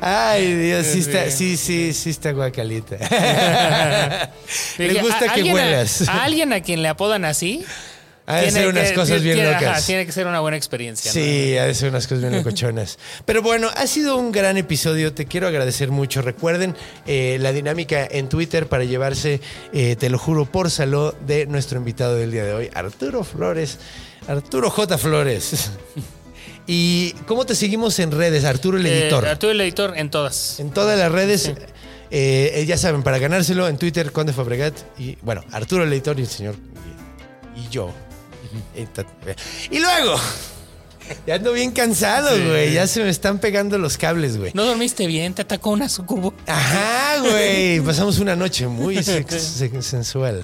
Ay, Dios, sí está, sí, sí, sí está guacalita. Le gusta que a- huelas. A, alguien a quien le apodan así. Ha de tiene ser unas que- cosas bien tiene- locas. ajá, tiene que ser una buena experiencia. ¿no? Sí, ha de ser unas cosas bien locochonas. Pero bueno, ha sido un gran episodio. Te quiero agradecer mucho. Recuerden eh, la dinámica en Twitter para llevarse, eh, te lo juro, por salud de nuestro invitado del día de hoy, Arturo Flores. Arturo J. Flores. ¿Y cómo te seguimos en redes, Arturo el Eh, editor? Arturo el editor en todas. En todas las redes, eh, ya saben, para ganárselo en Twitter, Conde Fabregat y, bueno, Arturo el editor y el señor y yo. Y luego, ya ando bien cansado, Sí. güey. Ya se me están pegando los cables, güey. No dormiste bien, te atacó una sucubo. Ajá, güey. Pasamos una noche muy sensual.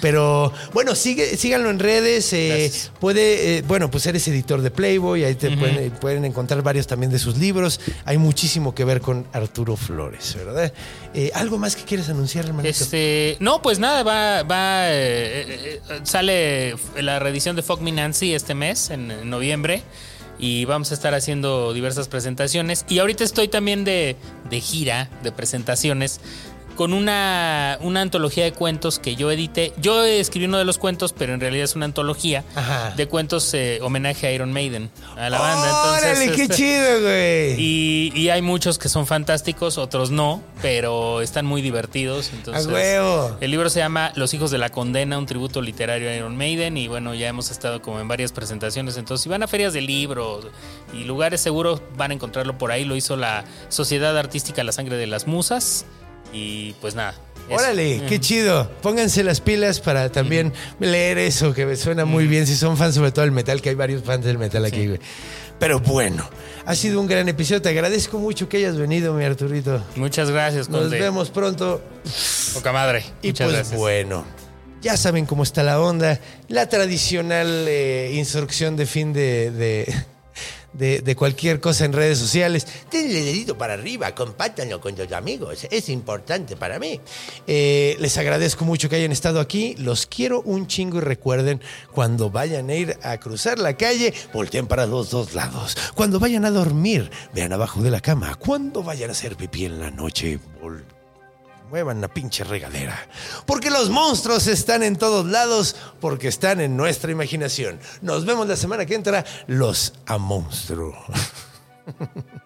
Pero bueno, sigue, síganlo en redes. eh, puede, eh, bueno, pues eres editor de Playboy. Ahí te pueden, pueden encontrar varios también de sus libros. Hay muchísimo que ver con Arturo Flores, ¿verdad? Eh, ¿Algo más que quieres anunciar, hermanito? Este, no, pues nada, va, va, eh, eh, sale la reedición de Fuck Me Nancy este mes, en, en noviembre, y vamos a estar haciendo diversas presentaciones. Y ahorita estoy también de, de gira, de presentaciones, con una, una antología de cuentos que yo edité. Yo escribí uno de los cuentos, pero en realidad es una antología Ajá. de cuentos eh, homenaje a Iron Maiden, a la banda. Entonces, ¡Órale, qué este, chido, güey! y, y hay muchos que son fantásticos, otros no, pero están muy divertidos. Entonces, ¡A huevo! El libro se llama Los hijos de la condena, un tributo literario a Iron Maiden. Y bueno, ya hemos estado como en varias presentaciones. Entonces, si van a ferias de libros y lugares seguros, van a encontrarlo por ahí. Lo hizo la Sociedad Artística La Sangre de las Musas. Y pues nada. eso. Órale, qué chido. Pónganse las pilas para también leer eso, que me suena muy bien. Si son fans sobre todo del metal, que hay varios fans del metal aquí, güey. Pero bueno, ha sido un gran episodio. Te agradezco mucho que hayas venido, mi Arturito. Muchas gracias, Nos vemos pronto. Poca madre. Y Muchas pues gracias. bueno, Ya saben cómo está la onda. La tradicional eh, instrucción de fin de, de, de- cualquier cosa en redes sociales. Denle dedito para arriba, compártanlo con tus amigos. Es importante para mí. Eh, les agradezco mucho que hayan estado aquí. Los quiero un chingo y recuerden, cuando vayan a ir a cruzar la calle, volteen para los dos lados. Cuando vayan a dormir, vean abajo de la cama. Cuando vayan a hacer pipí en la noche, vol- muevan la pinche regadera. Porque los monstruos están en todos lados, porque están en nuestra imaginación. Nos vemos la semana que entra, los a monstruo.